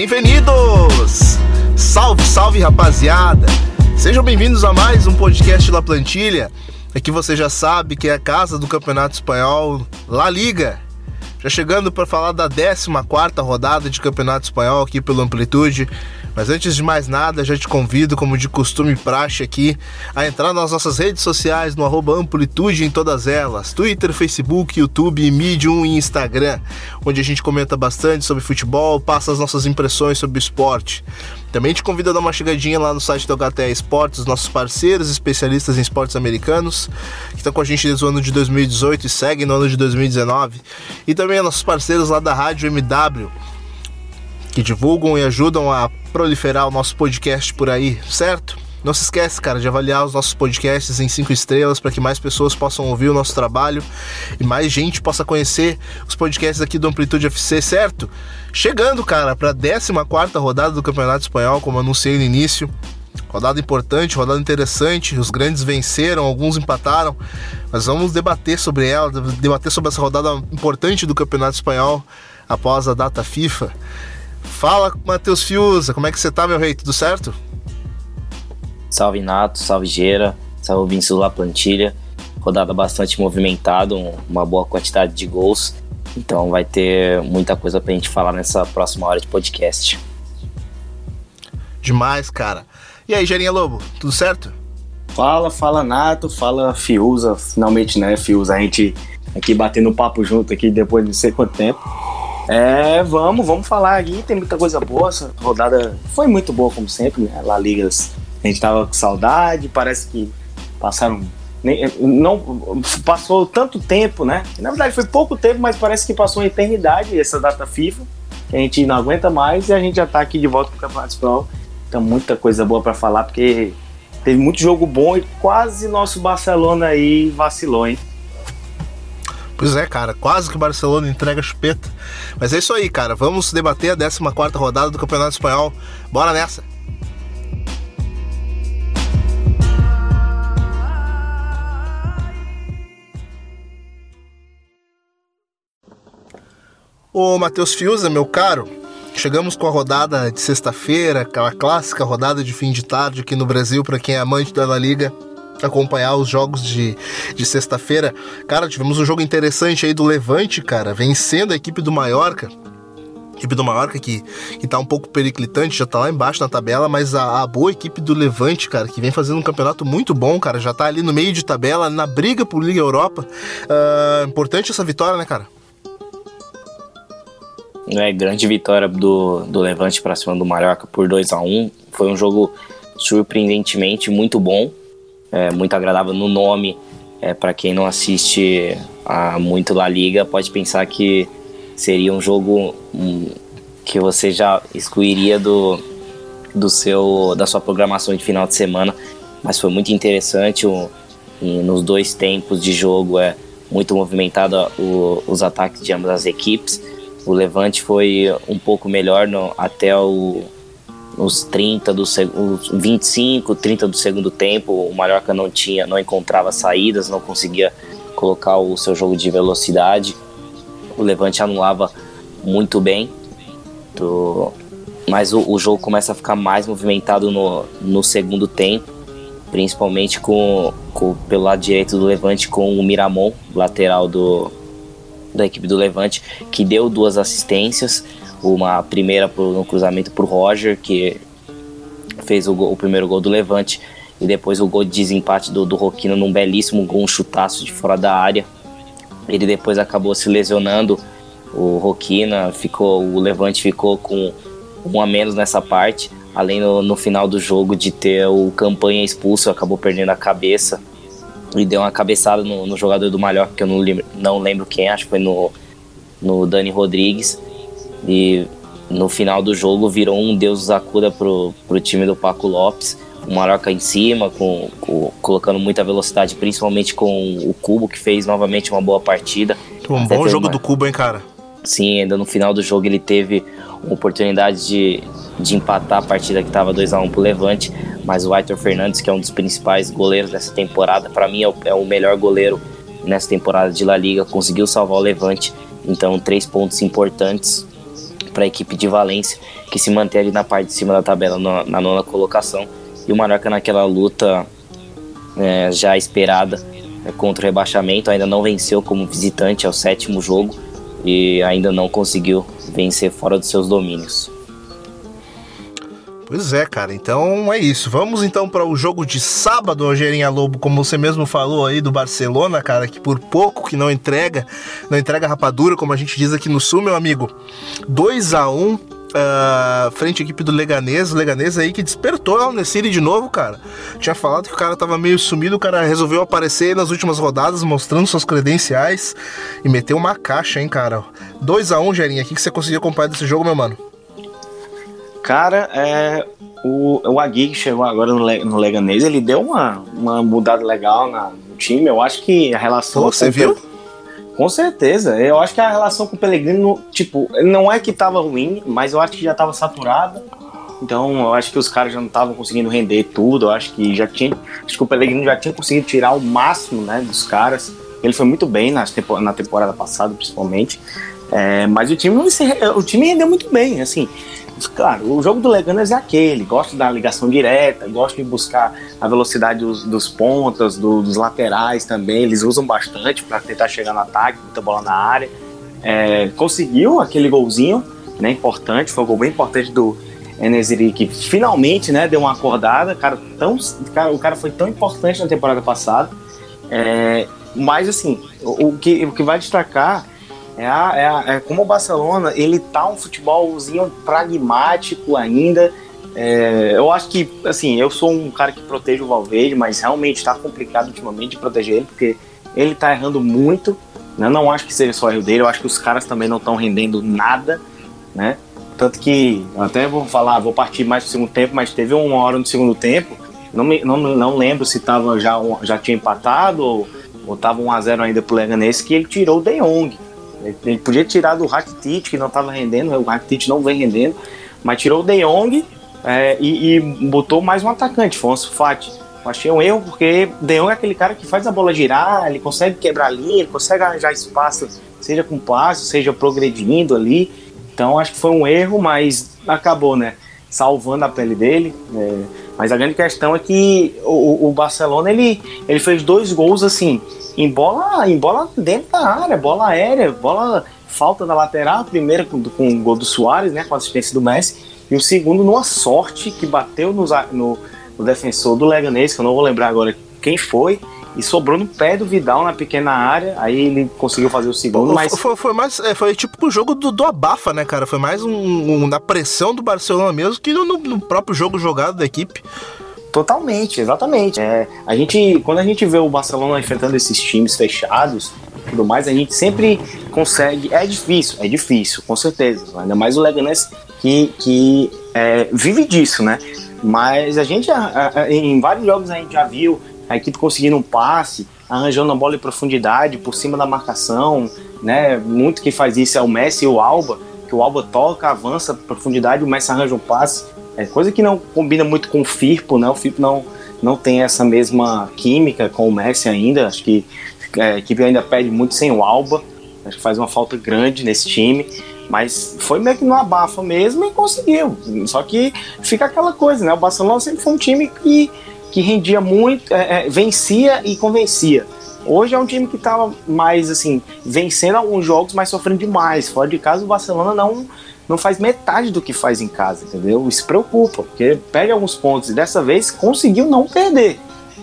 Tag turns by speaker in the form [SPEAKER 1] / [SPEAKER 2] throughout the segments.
[SPEAKER 1] Bem-vindos! Salve, salve rapaziada! Sejam bem-vindos a mais um podcast La Plantilha. Aqui você já sabe que é a casa do Campeonato Espanhol La Liga. Já chegando para falar da 14 rodada de Campeonato Espanhol aqui pelo Amplitude. Mas antes de mais nada, já te convido, como de costume praxe aqui, a entrar nas nossas redes sociais no Amplitude em todas elas: Twitter, Facebook, YouTube, Medium e Instagram, onde a gente comenta bastante sobre futebol, passa as nossas impressões sobre o esporte. Também te convido a dar uma chegadinha lá no site do HTE Esportes, nossos parceiros especialistas em esportes americanos, que estão com a gente desde o ano de 2018 e seguem no ano de 2019. E também nossos parceiros lá da Rádio MW, que divulgam e ajudam a proliferar o nosso podcast por aí, certo? Não se esquece, cara, de avaliar os nossos podcasts em cinco estrelas para que mais pessoas possam ouvir o nosso trabalho e mais gente possa conhecer os podcasts aqui do Amplitude FC, certo? Chegando, cara, para a 14 rodada do Campeonato Espanhol, como anunciei no início. Rodada importante, rodada interessante. Os grandes venceram, alguns empataram. Mas vamos debater sobre ela, debater sobre essa rodada importante do Campeonato Espanhol após a data FIFA. Fala, Matheus Fiuza, como é que você tá, meu rei? Tudo certo?
[SPEAKER 2] Salve Nato, salve Gera, salve Vinícius La Plantilha. Rodada bastante movimentada, uma boa quantidade de gols. Então vai ter muita coisa pra gente falar nessa próxima hora de podcast.
[SPEAKER 1] Demais, cara. E aí, Gerinha Lobo, tudo certo?
[SPEAKER 3] Fala, fala Nato, fala Fiuza, finalmente, né, Fiuza, a gente aqui batendo papo junto aqui depois de não sei quanto tempo. É, vamos, vamos falar aqui. Tem muita coisa boa. Essa rodada foi muito boa, como sempre, né? La Ligas, a gente tava com saudade. Parece que passaram. Não passou tanto tempo, né? Na verdade, foi pouco tempo, mas parece que passou uma eternidade essa data FIFA. Que a gente não aguenta mais e a gente já tá aqui de volta pro Campeonato Espanhol. Então, muita coisa boa para falar, porque teve muito jogo bom e quase nosso Barcelona aí vacilou, hein?
[SPEAKER 1] Pois é, cara, quase que o Barcelona entrega chupeta. Mas é isso aí, cara. Vamos debater a 14 rodada do Campeonato Espanhol. Bora nessa! Ô Matheus Fiuza, meu caro, chegamos com a rodada de sexta-feira, aquela clássica rodada de fim de tarde aqui no Brasil, para quem é amante da La Liga acompanhar os jogos de, de sexta-feira. Cara, tivemos um jogo interessante aí do Levante, cara, vencendo a equipe do Mallorca. equipe do Mallorca que, que tá um pouco periclitante, já tá lá embaixo na tabela, mas a, a, boa equipe do Levante, cara, que vem fazendo um campeonato muito bom, cara, já tá ali no meio de tabela, na briga por Liga Europa. Uh, importante essa vitória, né, cara?
[SPEAKER 2] É, grande vitória do, do Levante para cima do Mallorca por 2 a 1 Foi um jogo surpreendentemente muito bom é, muito agradável no nome. É, para quem não assiste a muito La Liga, pode pensar que seria um jogo um, que você já excluiria do, do seu, da sua programação de final de semana, mas foi muito interessante o, nos dois tempos de jogo é muito movimentado os ataques de ambas as equipes. O Levante foi um pouco melhor no, até o, nos 30 do os 25, 30 do segundo tempo, o Mallorca não tinha, não encontrava saídas, não conseguia colocar o seu jogo de velocidade. O Levante anulava muito bem, do, mas o, o, jogo começa a ficar mais movimentado no, no segundo tempo, principalmente com, com pelo lado direito do Levante com o Miramon, lateral do, da equipe do Levante, que deu duas assistências uma primeira por, no cruzamento para o Roger, que fez o, gol, o, primeiro gol do Levante, e depois o gol de desempate do, do Roquino num belíssimo gol, um chutaço de fora da área. Ele depois acabou se lesionando, o Roquina ficou, o Levante ficou com um a menos nessa parte, além no, no final do jogo de ter o campanha expulso, acabou perdendo a cabeça e deu uma cabeçada no, no jogador do Mallorca, que eu não lembro, não lembro quem, acho que foi no, no Dani Rodrigues. E no final do jogo virou um Deus acuda pro, pro time do Paco Lopes. O Mallorca em cima, com, com, colocando muita velocidade, principalmente com o Cubo, que fez novamente uma boa partida.
[SPEAKER 1] Um bom jogo uma... do Cubo, hein, cara?
[SPEAKER 2] Sim, ainda no final do jogo ele teve uma oportunidade de, de empatar a partida que estava 2 a 1 pro Levante, mas o Aitor Fernandes, que é um dos principais goleiros dessa temporada, para mim é o, é o melhor goleiro nessa temporada de La Liga, conseguiu salvar o Levante. Então, três pontos importantes para a equipe de Valência, que se mantém ali na parte de cima da tabela, na, na nona colocação. E o Mallorca naquela luta é, já esperada é, contra o rebaixamento, ainda não venceu como visitante, é o sétimo jogo, e ainda não conseguiu vencer fora dos seus domínios.
[SPEAKER 1] Pois é, cara. Então é isso. Vamos então para o jogo de sábado, Rogerinha Lobo, como você mesmo falou aí do Barcelona, cara, que por pouco que não entrega, não entrega rapadura, como a gente diz aqui no Sul, meu amigo. 2 a 1 Uh, frente à equipe do Leganês, o Leganês aí que despertou no City de novo, cara. Tinha falado que o cara tava meio sumido, o cara resolveu aparecer nas últimas rodadas, mostrando suas credenciais e meteu uma caixa, hein, cara. 2 a 1 um, Gerinha, o que, que você conseguiu acompanhar desse jogo, meu mano?
[SPEAKER 3] Cara, é, o, o Agui que chegou agora no, no Leganês, ele deu uma, uma mudada legal na, no time. Eu acho que a relação.
[SPEAKER 1] Você viu?
[SPEAKER 3] Com certeza. Eu acho que a relação com o Pellegrino, tipo, não é que tava ruim, mas eu acho que já tava saturada. Então, eu acho que os caras já não estavam conseguindo render tudo. Eu acho que já tinha. Acho que o Pellegrino já tinha conseguido tirar o máximo, né, dos caras. Ele foi muito bem na, na temporada passada, principalmente. É, mas o time, o time rendeu muito bem, assim. Claro, o jogo do Leganas é aquele, gosta da ligação direta, gosta de buscar a velocidade dos, dos pontas, do, dos laterais também, eles usam bastante para tentar chegar no ataque, muita bola na área. É, conseguiu aquele golzinho, né, importante, foi um gol bem importante do Enesiri, que finalmente, né, deu uma acordada, cara, tão, cara, o cara foi tão importante na temporada passada, é, mas assim, o, o, que, o que vai destacar é, a, é, a, é como o Barcelona, ele tá um futebolzinho pragmático ainda. É, eu acho que, assim, eu sou um cara que protege o Valverde, mas realmente tá complicado ultimamente de proteger ele, porque ele tá errando muito. Né? Não acho que seja só erro dele, eu acho que os caras também não estão rendendo nada, né? Tanto que, até vou falar, vou partir mais pro segundo tempo, mas teve uma hora no segundo tempo, não, me, não, não lembro se tava já, já tinha empatado ou, ou tava 1x0 ainda pro Leganês, que ele tirou o De Jong. Ele podia tirar do Rakitic, que não estava rendendo, o Rakitic não vem rendendo, mas tirou o De Jong é, e, e, botou mais um atacante, Fonso Fati. Eu achei um erro porque De Jong é aquele cara que faz a bola girar, ele consegue quebrar a linha, ele consegue arranjar espaço, seja com passe, seja progredindo ali. Então acho que foi um erro, mas acabou, né? Salvando a pele dele. É, mas a grande questão é que o, o Barcelona ele, ele fez dois gols assim em bola, em bola dentro da área, bola aérea, bola falta da lateral, a primeira com, com o gol do Soares, né, com a assistência do Messi, e o segundo numa sorte que bateu no, no, no defensor do Leganês, que eu não vou lembrar agora quem foi, e sobrou no pé do Vidal na pequena área, aí ele conseguiu fazer o segundo, mas...
[SPEAKER 1] Foi, foi mais, é, foi tipo o jogo do, do Abafa, né, cara? Foi mais um, um, na pressão do Barcelona mesmo que no, no próprio jogo jogado da equipe.
[SPEAKER 3] Totalmente, exatamente. É, a gente, quando a gente vê o Barcelona enfrentando esses times fechados e tudo mais, a gente sempre consegue. É difícil, é difícil, com certeza. Ainda mais o Leganés que, que é, vive disso, né? Mas a gente, em vários jogos, a gente já viu a equipe conseguindo um passe, arranjando a bola em profundidade, por cima da marcação, né? Muito que faz isso é o Messi e o Alba, que o Alba toca, avança profundidade, o Messi arranja um passe é coisa que não combina muito com o Firpo, né? O Firpo não, não tem essa mesma química com o Messi ainda. Acho que é, a equipe ainda perde muito sem o Alba. Acho que faz uma falta grande nesse time. Mas foi meio que no abafa mesmo e conseguiu. Só que fica aquela coisa, né? O Barcelona sempre foi um time que, que rendia muito, é, é, vencia e convencia. Hoje é um time que estava mais assim, vencendo alguns jogos, mas sofrendo demais. Fora de casa, o Barcelona não não faz metade do que faz em casa, entendeu? Isso preocupa, porque perde alguns pontos e dessa vez conseguiu não perder.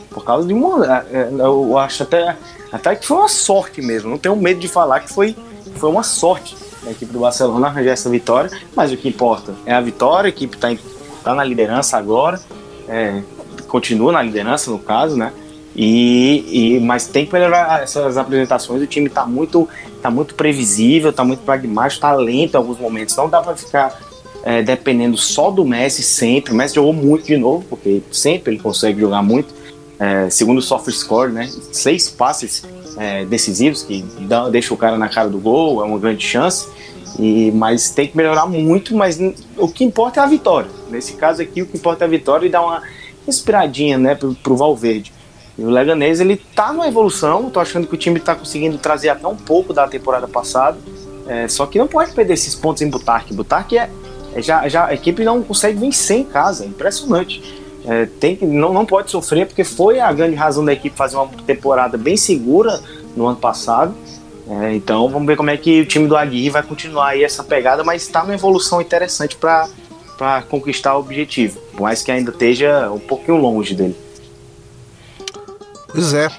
[SPEAKER 3] Por causa de uma. É, é, eu acho até, até que foi uma sorte mesmo. Não tenho medo de falar que foi, foi uma sorte da equipe do Barcelona arranjar essa vitória. Mas o que importa é a vitória, a equipe está tá na liderança agora. É, continua na liderança, no caso, né? E, e, mas tem que melhorar essas apresentações. O time está muito, tá muito previsível, está muito pragmático, está lento em alguns momentos. Não dá para ficar é, dependendo só do Messi sempre. O Messi jogou muito de novo, porque sempre ele consegue jogar muito. É, segundo o soft score, né, seis passes é, decisivos que dá, deixa o cara na cara do gol, é uma grande chance. E, mas tem que melhorar muito, mas o que importa é a vitória. Nesse caso aqui, o que importa é a vitória e dar uma respiradinha né, pro, pro Valverde. E o Leganês, ele tá numa evolução, tô achando que o time tá conseguindo trazer até um pouco da temporada passada. É, só que não pode perder esses pontos em Butarque. Butarque é, é já, já a equipe não consegue vencer em casa, é impressionante. É, tem que, não, não pode sofrer, porque foi a grande razão da equipe fazer uma temporada bem segura no ano passado. É, então vamos ver como é que o time do Aguirre vai continuar aí essa pegada, mas está numa evolução interessante para conquistar o objetivo, por mais que ainda esteja um pouquinho longe dele.
[SPEAKER 1] Pois é.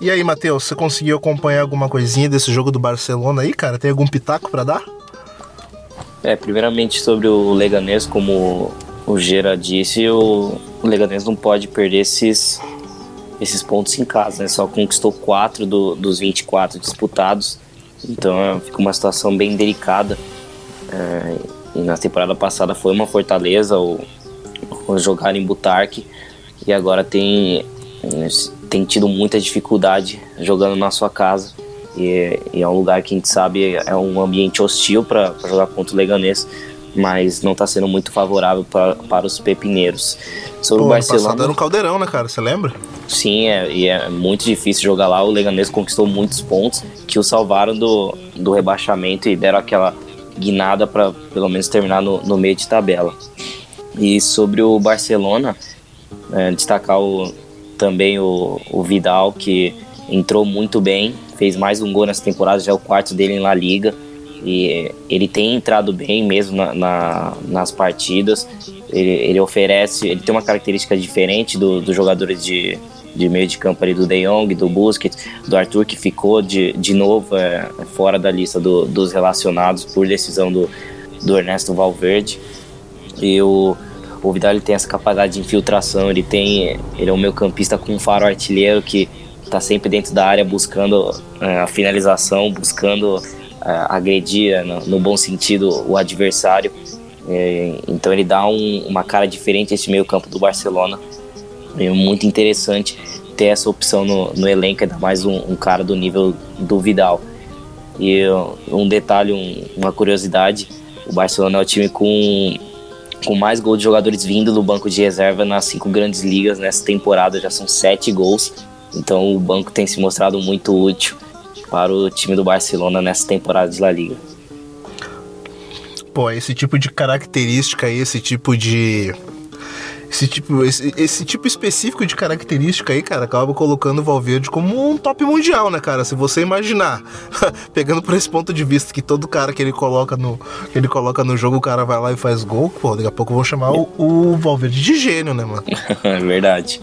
[SPEAKER 1] E aí, Matheus, você conseguiu acompanhar alguma coisinha desse jogo do Barcelona aí, cara? Tem algum pitaco para dar?
[SPEAKER 2] É, primeiramente sobre o Leganês, como o Gera disse, o Leganês não pode perder esses, esses pontos em casa, né? Só conquistou 4 do, dos 24 disputados, então é, fica uma situação bem delicada. É, e na temporada passada foi uma fortaleza o, o jogar em Butarque e agora tem tem tido muita dificuldade jogando na sua casa. E, e, é um lugar que a gente sabe é um ambiente hostil para jogar contra o Leganês, mas não está sendo muito favorável pra, para os pepineiros.
[SPEAKER 1] Sobre Pô, o Barcelona. Um caldeirão, né, cara? Você lembra?
[SPEAKER 2] Sim, é, e é muito difícil jogar lá. O Leganês conquistou muitos pontos que o salvaram do, do rebaixamento e deram aquela guinada para pelo menos terminar no, no meio de tabela. E sobre o Barcelona, é, destacar o, também o, o Vidal, que entrou muito bem, fez mais um gol nessa temporada, já é o quarto dele em La Liga. E ele tem entrado bem mesmo na, na, nas partidas. Ele, ele, oferece, ele tem uma característica diferente dos do jogadores de, de meio de campo ali do De Jong, do Busquets, do Arthur, que ficou de, de novo é, fora da lista do, dos relacionados por decisão do, do Ernesto Valverde. E o, o Vidal ele tem essa capacidade de infiltração, ele tem, ele é um meio campista com um faro artilheiro que está sempre dentro da área buscando é, a finalização, buscando é, agredir no, no, bom sentido o adversário. É, então ele dá um, uma cara diferente a esse meio campo do Barcelona. É muito interessante ter essa opção no, no elenco, ainda mais um, um, cara do nível do Vidal. E um detalhe, um, uma curiosidade, o Barcelona é o time com com mais gols de jogadores vindo do banco de reserva nas cinco grandes ligas nessa temporada, já são sete gols. Então o banco tem se mostrado muito útil para o time do Barcelona nessa temporada de La Liga.
[SPEAKER 1] Pô, esse tipo de característica, esse tipo de esse tipo, esse, esse, tipo específico de característica aí, cara, acaba colocando o Valverde como um top mundial, né, cara? Se você imaginar, pegando por esse ponto de vista que todo cara que ele coloca no, que ele coloca no jogo, o cara vai lá e faz gol, pô, daqui a pouco vão chamar o, o Valverde de gênio, né, mano?
[SPEAKER 2] É verdade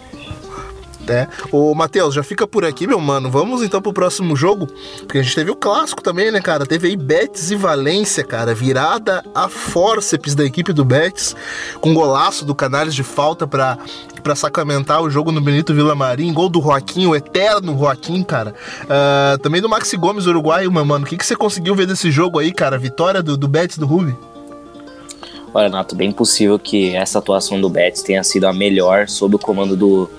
[SPEAKER 1] né? Ô, Matheus, já fica por aqui, meu mano. Vamos então pro próximo jogo, porque a gente teve o clássico também, né, cara? Teve aí Betis e Valência, cara. Virada a fórceps da equipe do Betis, com golaço do Canales de falta pra, pra sacramentar o jogo no Benito Villamarim. Gol do Joaquim, o eterno Joaquim, cara. Uh, também do Maxi Gomes, uruguaio, meu mano. O que, que você conseguiu ver desse jogo aí, cara? Vitória do, do Betis do Rubi?
[SPEAKER 2] Olha, Nato, bem possível que essa atuação do Betis tenha sido a melhor sob o comando do,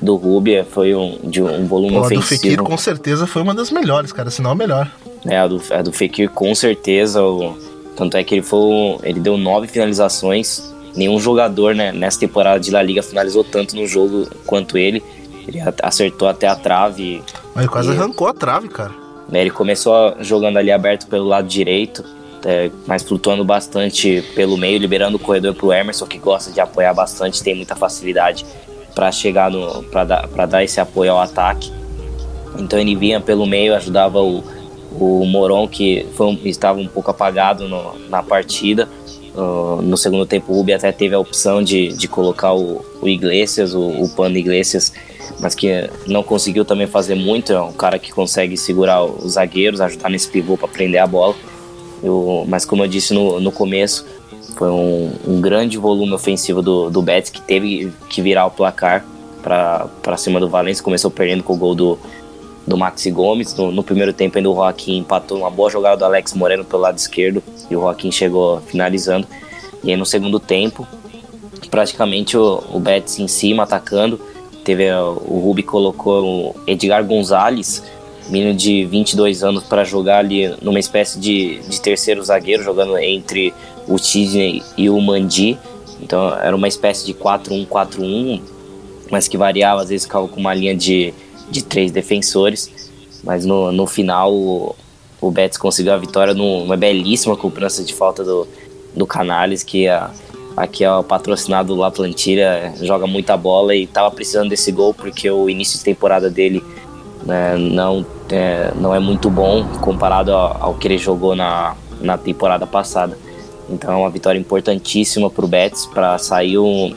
[SPEAKER 2] do Rubia foi um, de um volume Pô, ofensivo. A do Fekir
[SPEAKER 1] com certeza foi uma das melhores, cara, se não a melhor.
[SPEAKER 2] É, a do, a do Fekir com certeza, o, tanto é que ele foi, ele deu nove finalizações, nenhum jogador né, nessa temporada de La Liga finalizou tanto no jogo quanto ele, ele acertou até a trave.
[SPEAKER 1] Mas ele quase e, arrancou a trave, cara.
[SPEAKER 2] Né, ele começou jogando ali aberto pelo lado direito, é, mas flutuando bastante pelo meio, liberando o corredor para o Emerson, que gosta de apoiar bastante, tem muita facilidade para chegar no para dar, dar esse apoio ao ataque. Então ele vinha pelo meio, ajudava o, o Moron, que estava um pouco apagado no, na partida. Uh, no segundo tempo, o Rubi até teve a opção de, de colocar o, o Iglesias, o, o Pano Iglesias, mas que não conseguiu também fazer muito. É um cara que consegue segurar os zagueiros, ajudar nesse pivô para prender a bola. Eu, mas como eu disse no, no começo, foi um, um grande volume ofensivo do, do Betis que teve que virar o placar para cima do Valencia. Começou perdendo com o gol do, do Maxi Gomes. No, no, primeiro tempo, ainda o Joaquim empatou uma boa jogada do Alex Moreno pelo lado esquerdo e o Joaquim chegou finalizando. E aí, no segundo tempo, praticamente o, o Betis em cima atacando. Teve o Rubi colocou o Edgar Gonzalez, menino de 22 anos, para jogar ali numa espécie de, de terceiro zagueiro, jogando entre o Sidney e o Mandi. Então era uma espécie de 4-1-4-1, mas que variava, às vezes ficava com uma linha de, de três defensores. Mas no, no final o, o Betis conseguiu a vitória numa belíssima cobrança de falta do, do Canales, que a, aqui é o patrocinado La Plantilha, joga muita bola e estava precisando desse gol porque o início de temporada dele né, não, é, não é muito bom comparado ao, ao, que ele jogou na, na temporada passada. Então é uma vitória importantíssima para o Betis para sair um,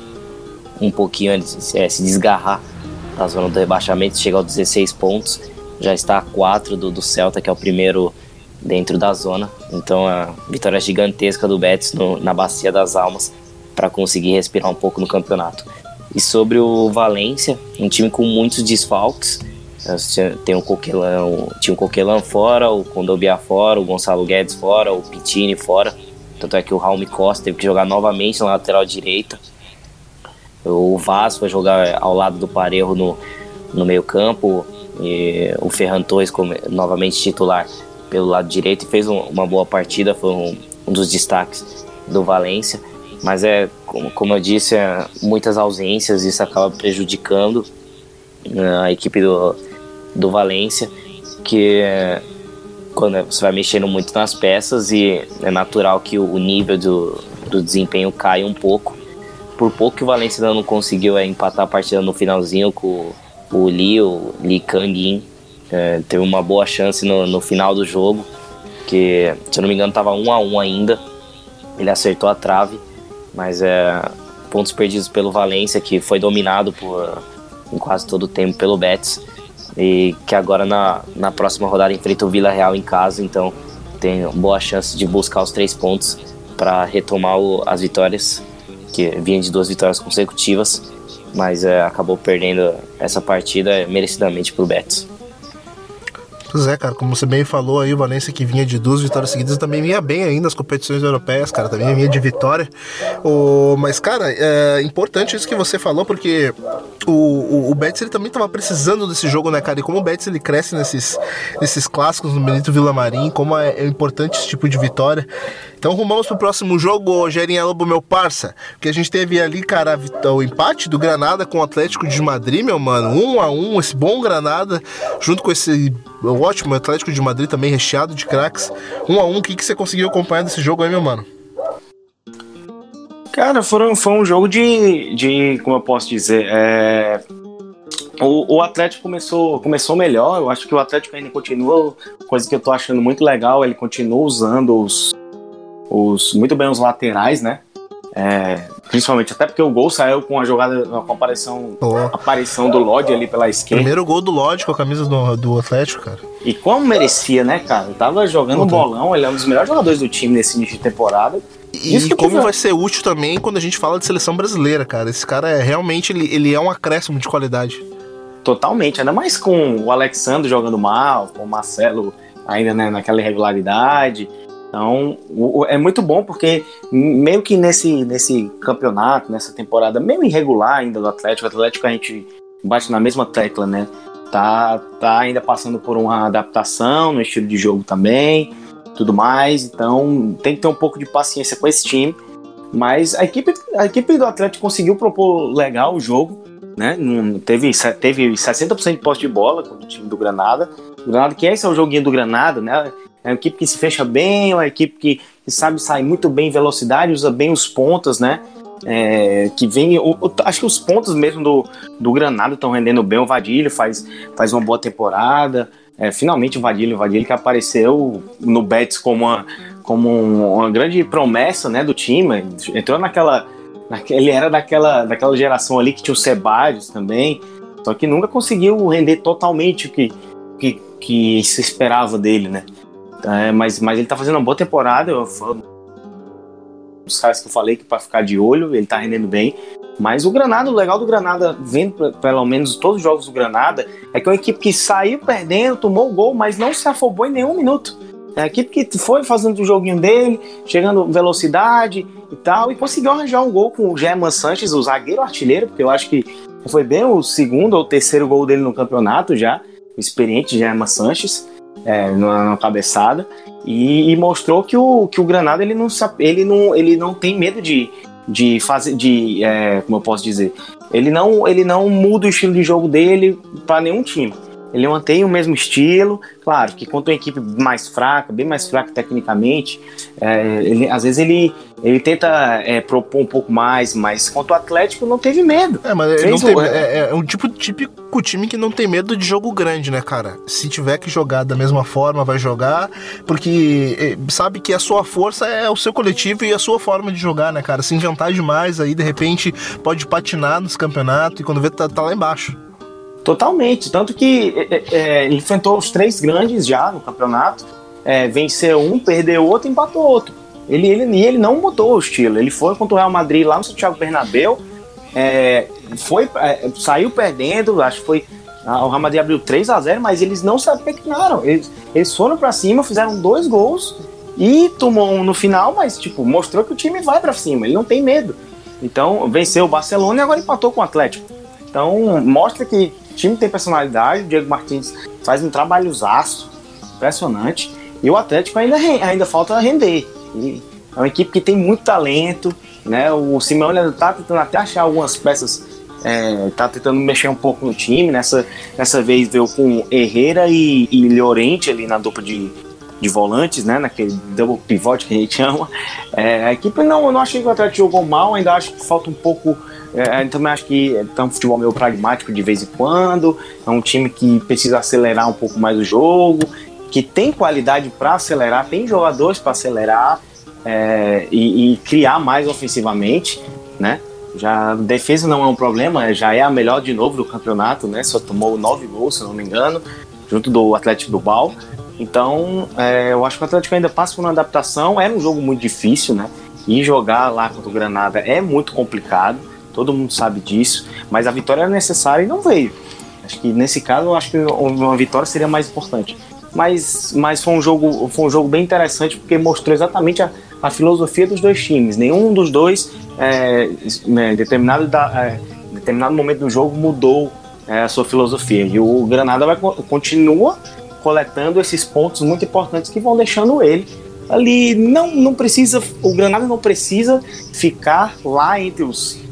[SPEAKER 2] um pouquinho, é, se desgarrar da zona do rebaixamento, chegar aos 16 pontos, já está a 4 do, do Celta, que é o primeiro dentro da zona. Então a vitória gigantesca do Betis no, na Bacia das Almas para conseguir respirar um pouco no campeonato. E sobre o Valência, um time com muitos desfalques. Tem o Coquelão, tinha o Coquelão fora, o Condobia fora, o Gonçalo Guedes fora, o Pitini fora. Tanto é que o Raul Costa teve que jogar novamente na lateral direita. O Vaz foi jogar ao lado do Parejo no, no meio campo. E o Ferran Torres, novamente titular pelo lado direito, e fez um, uma boa partida, foi um, um dos destaques do Valência. Mas é, como, como eu disse, é, muitas ausências, isso acaba prejudicando né, a equipe do, do Valência, que é, quando você vai mexendo muito nas peças e é natural que o, nível do, do desempenho caia um pouco. Por pouco que o Valência ainda não conseguiu é, empatar a partida no finalzinho com o Li, o Li Kangin. É, teve uma boa chance no, no final do jogo, que se eu não me engano estava um a um ainda. Ele acertou a trave mas é pontos perdidos pelo Valência, que foi dominado por em quase todo o tempo pelo Betis e que agora na, na próxima rodada enfrenta o Vila Real em casa, então tem boa chance de buscar os três pontos para retomar o, as vitórias, que vinha de duas vitórias consecutivas, mas é, acabou perdendo essa partida merecidamente para o Betis.
[SPEAKER 1] Pois é, cara, como você bem falou aí, o Valência que vinha de duas vitórias seguidas também vinha bem ainda nas competições europeias, cara, também vinha de vitória. O, mas, cara, é importante isso que você falou, porque o, o, o Betis ele também estava precisando desse jogo, né, cara? E como o Betis ele cresce nesses, nesses clássicos no Benito Villamarim, como é, é importante esse tipo de vitória. Então rumamos pro próximo jogo, Rogerinho Lobo, meu parça. Que a gente teve ali, cara, o empate do Granada com o Atlético de Madrid, meu mano. Um a um, esse bom Granada, junto com esse ótimo Atlético de Madrid também recheado de craques. Um a um, o que, que você conseguiu acompanhar desse jogo aí, meu mano?
[SPEAKER 3] Cara, foram, foi um jogo de, de. Como eu posso dizer? É, o, o, Atlético começou, começou melhor. Eu acho que o Atlético ainda continua. Coisa que eu tô achando muito legal. Ele continua usando os, os muito bem os laterais, né? É, principalmente até porque o gol saiu com a jogada, com a aparição, oh. aparição do Lodge ali pela esquerda.
[SPEAKER 1] Primeiro gol do Lodge com a camisa do, do Atlético, cara.
[SPEAKER 3] E como merecia, né, cara? Ele tava jogando um bolão, ele é um dos melhores jogadores do time nesse início de temporada.
[SPEAKER 1] E, e como vai ser útil também quando a gente fala de seleção brasileira, cara. Esse cara é realmente ele, ele é um acréscimo de qualidade.
[SPEAKER 3] Totalmente, ainda mais com o Alexandre jogando mal, com o Marcelo ainda né, naquela irregularidade. Então, é muito bom porque meio que nesse, nesse campeonato, nessa temporada meio irregular ainda do Atlético, o Atlético a gente bate na mesma tecla, né? Tá, tá ainda passando por uma adaptação no estilo de jogo também, tudo mais. Então, tem que ter um pouco de paciência com esse time. Mas a equipe, a equipe do Atlético conseguiu propor legal o jogo, né? teve, teve 60% de posse de bola com o time do Granada. O Granada, que esse é o joguinho do Granada, né? É uma equipe que se fecha bem, uma equipe que, que sabe sair muito bem em velocidade, usa bem os pontas, né? É, que vem. Acho que os pontos mesmo do, do Granada estão rendendo bem. O Vadilho faz, faz uma boa temporada. É, finalmente o Vadilho, o Vadilho que apareceu no Betis como uma, como uma grande promessa né, do time. Entrou naquela. Ele era daquela, daquela geração ali que tinha o Sebadios também. Só que nunca conseguiu render totalmente o que, que, que se esperava dele, né? É, mas, mas ele tá fazendo uma boa temporada. Eu, os caras que eu falei que para ficar de olho, ele tá rendendo bem. Mas o Granada, o legal do Granada, vendo pelo menos todos os jogos do Granada, é que é uma equipe que saiu perdendo, tomou o gol, mas não se afobou em nenhum minuto. É a equipe que foi fazendo o joguinho dele, chegando velocidade e tal, e conseguiu arranjar um gol com o German Sanches, o zagueiro artilheiro, porque eu acho que foi bem o segundo ou terceiro gol dele no campeonato já, o experiente German Sanches é, na, cabeçada e, e, mostrou que o, que o Granada ele não, ele não, ele não tem medo de, de fazer, de, é, como eu posso dizer, ele não, ele não muda o estilo de jogo dele para nenhum time. Ele mantém o mesmo estilo, claro que contra uma equipe mais fraca, bem mais fraca tecnicamente, é, ele, às vezes ele, ele tenta é, propor um pouco mais, mas contra o Atlético não teve medo.
[SPEAKER 1] É, mas ele não tem, é, é, um tipo típico time que não tem medo de jogo grande, né, cara? Se tiver que jogar da mesma forma, vai jogar, porque é, sabe que a sua força é o seu coletivo e a sua forma de jogar, né, cara? Se inventar demais aí, de repente, pode patinar nos campeonatos e quando vê, tá, tá lá embaixo.
[SPEAKER 3] Totalmente. Tanto que é, é, é, enfrentou os três grandes já no campeonato. É, venceu um, perdeu outro, empatou outro. Ele, ele, ele não mudou o estilo. Ele foi contra o Real Madrid lá no Santiago Bernabéu. É, foi, é, saiu perdendo, acho que foi. O Real Madrid abriu 3 a 0 mas eles não se apequenaram. Eles, eles foram para cima, fizeram dois gols e tomou um no final, mas tipo, mostrou que o time vai para cima, ele não tem medo. Então, venceu o Barcelona e agora empatou com o Atlético. Então, mostra que time tem personalidade, o Diego Martins faz um trabalhozaço impressionante. E o Atlético ainda, ainda falta render. E é uma equipe que tem muito talento, né? O Simeone está tentando até achar algumas peças, é, tá tentando mexer um pouco no time. Nessa, nessa vez veio com Herrera e, e Llorente ali na dupla de, de volantes, né? Naquele double pivot que a gente chama. É, a equipe não, não achei que o Atlético jogou mal, ainda acho que falta um pouco é, também acho que é um futebol meio pragmático de vez em quando. É um time que precisa acelerar um pouco mais o jogo, que tem qualidade para acelerar, tem jogadores para acelerar é, e, e, criar mais ofensivamente, né? Já defesa não é um problema, já é a melhor de novo do campeonato, né? Só tomou nove gols, se não me engano, junto do Atlético do Bal. Então, é, eu acho que o Atlético ainda passa por uma adaptação. Era um jogo muito difícil, né? E jogar lá contra o Granada é muito complicado todo mundo sabe disso, mas a vitória era necessária e não veio. Acho que nesse caso, eu acho que uma vitória seria mais importante. Mas, mas foi, um jogo, foi um jogo bem interessante porque mostrou exatamente a, a filosofia dos dois times. Nenhum dos dois, é, é, determinado, da, é, determinado momento do jogo, mudou é, a sua filosofia. E o Granada vai, continua coletando esses pontos muito importantes que vão deixando ele ali. Não, não precisa, o Granada não precisa ficar lá entre os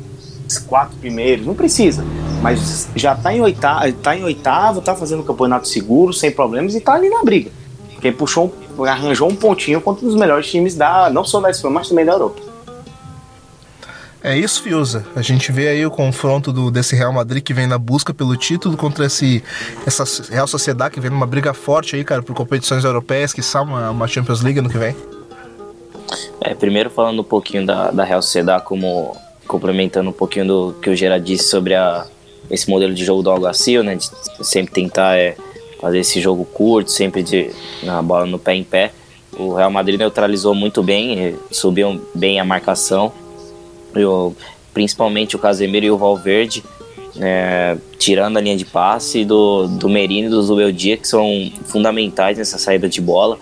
[SPEAKER 3] quatro primeiros, não precisa. Mas já está em oitavo, tá em oitavo, tá fazendo o campeonato seguro, sem problemas, e está ali na briga. Porque puxou, arranjou um pontinho contra os melhores times da, não só da Espanha, mas também da Europa.
[SPEAKER 1] É isso, Fiuza. A gente vê aí o confronto do, desse Real Madrid que vem na busca pelo título contra esse, essa Real Sociedade que vem numa briga forte aí, cara, por competições europeias, que são uma, uma Champions League no que vem.
[SPEAKER 2] É, primeiro falando um pouquinho da, da Real Sociedade como complementando um pouquinho do que o Gerard disse sobre a, esse modelo de jogo do Alguacil, né? De sempre tentar é, fazer esse jogo curto, sempre de na bola no pé em pé. O Real Madrid neutralizou muito bem, subiu bem a marcação. Eu, principalmente o Casemiro e o Valverde, é, tirando a linha de passe do, do Merino e do Zubeldia, que são fundamentais nessa saída de bola.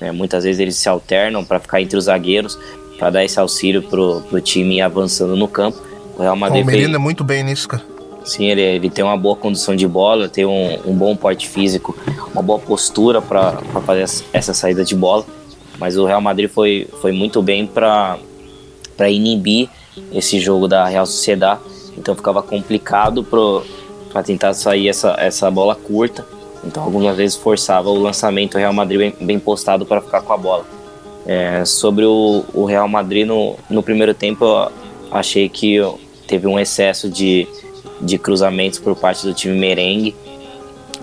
[SPEAKER 2] É, muitas vezes eles se alternam para ficar entre os zagueiros para dar esse auxílio pro, pro time avançando no campo.
[SPEAKER 1] O Real Madrid. O Merino é muito bem nisso, cara.
[SPEAKER 2] Sim, ele, ele tem uma boa condução de bola, tem um, um bom porte físico, uma boa postura para fazer essa saída de bola. Mas o Real Madrid foi, foi muito bem para inibir esse jogo da Real Sociedade. Então ficava complicado para tentar sair essa, essa bola curta. Então algumas vezes forçava o lançamento o Real Madrid bem, bem postado para ficar com a bola. É, sobre o, o, Real Madrid no, no primeiro tempo, eu achei que teve um excesso de, de cruzamentos por parte do time merengue,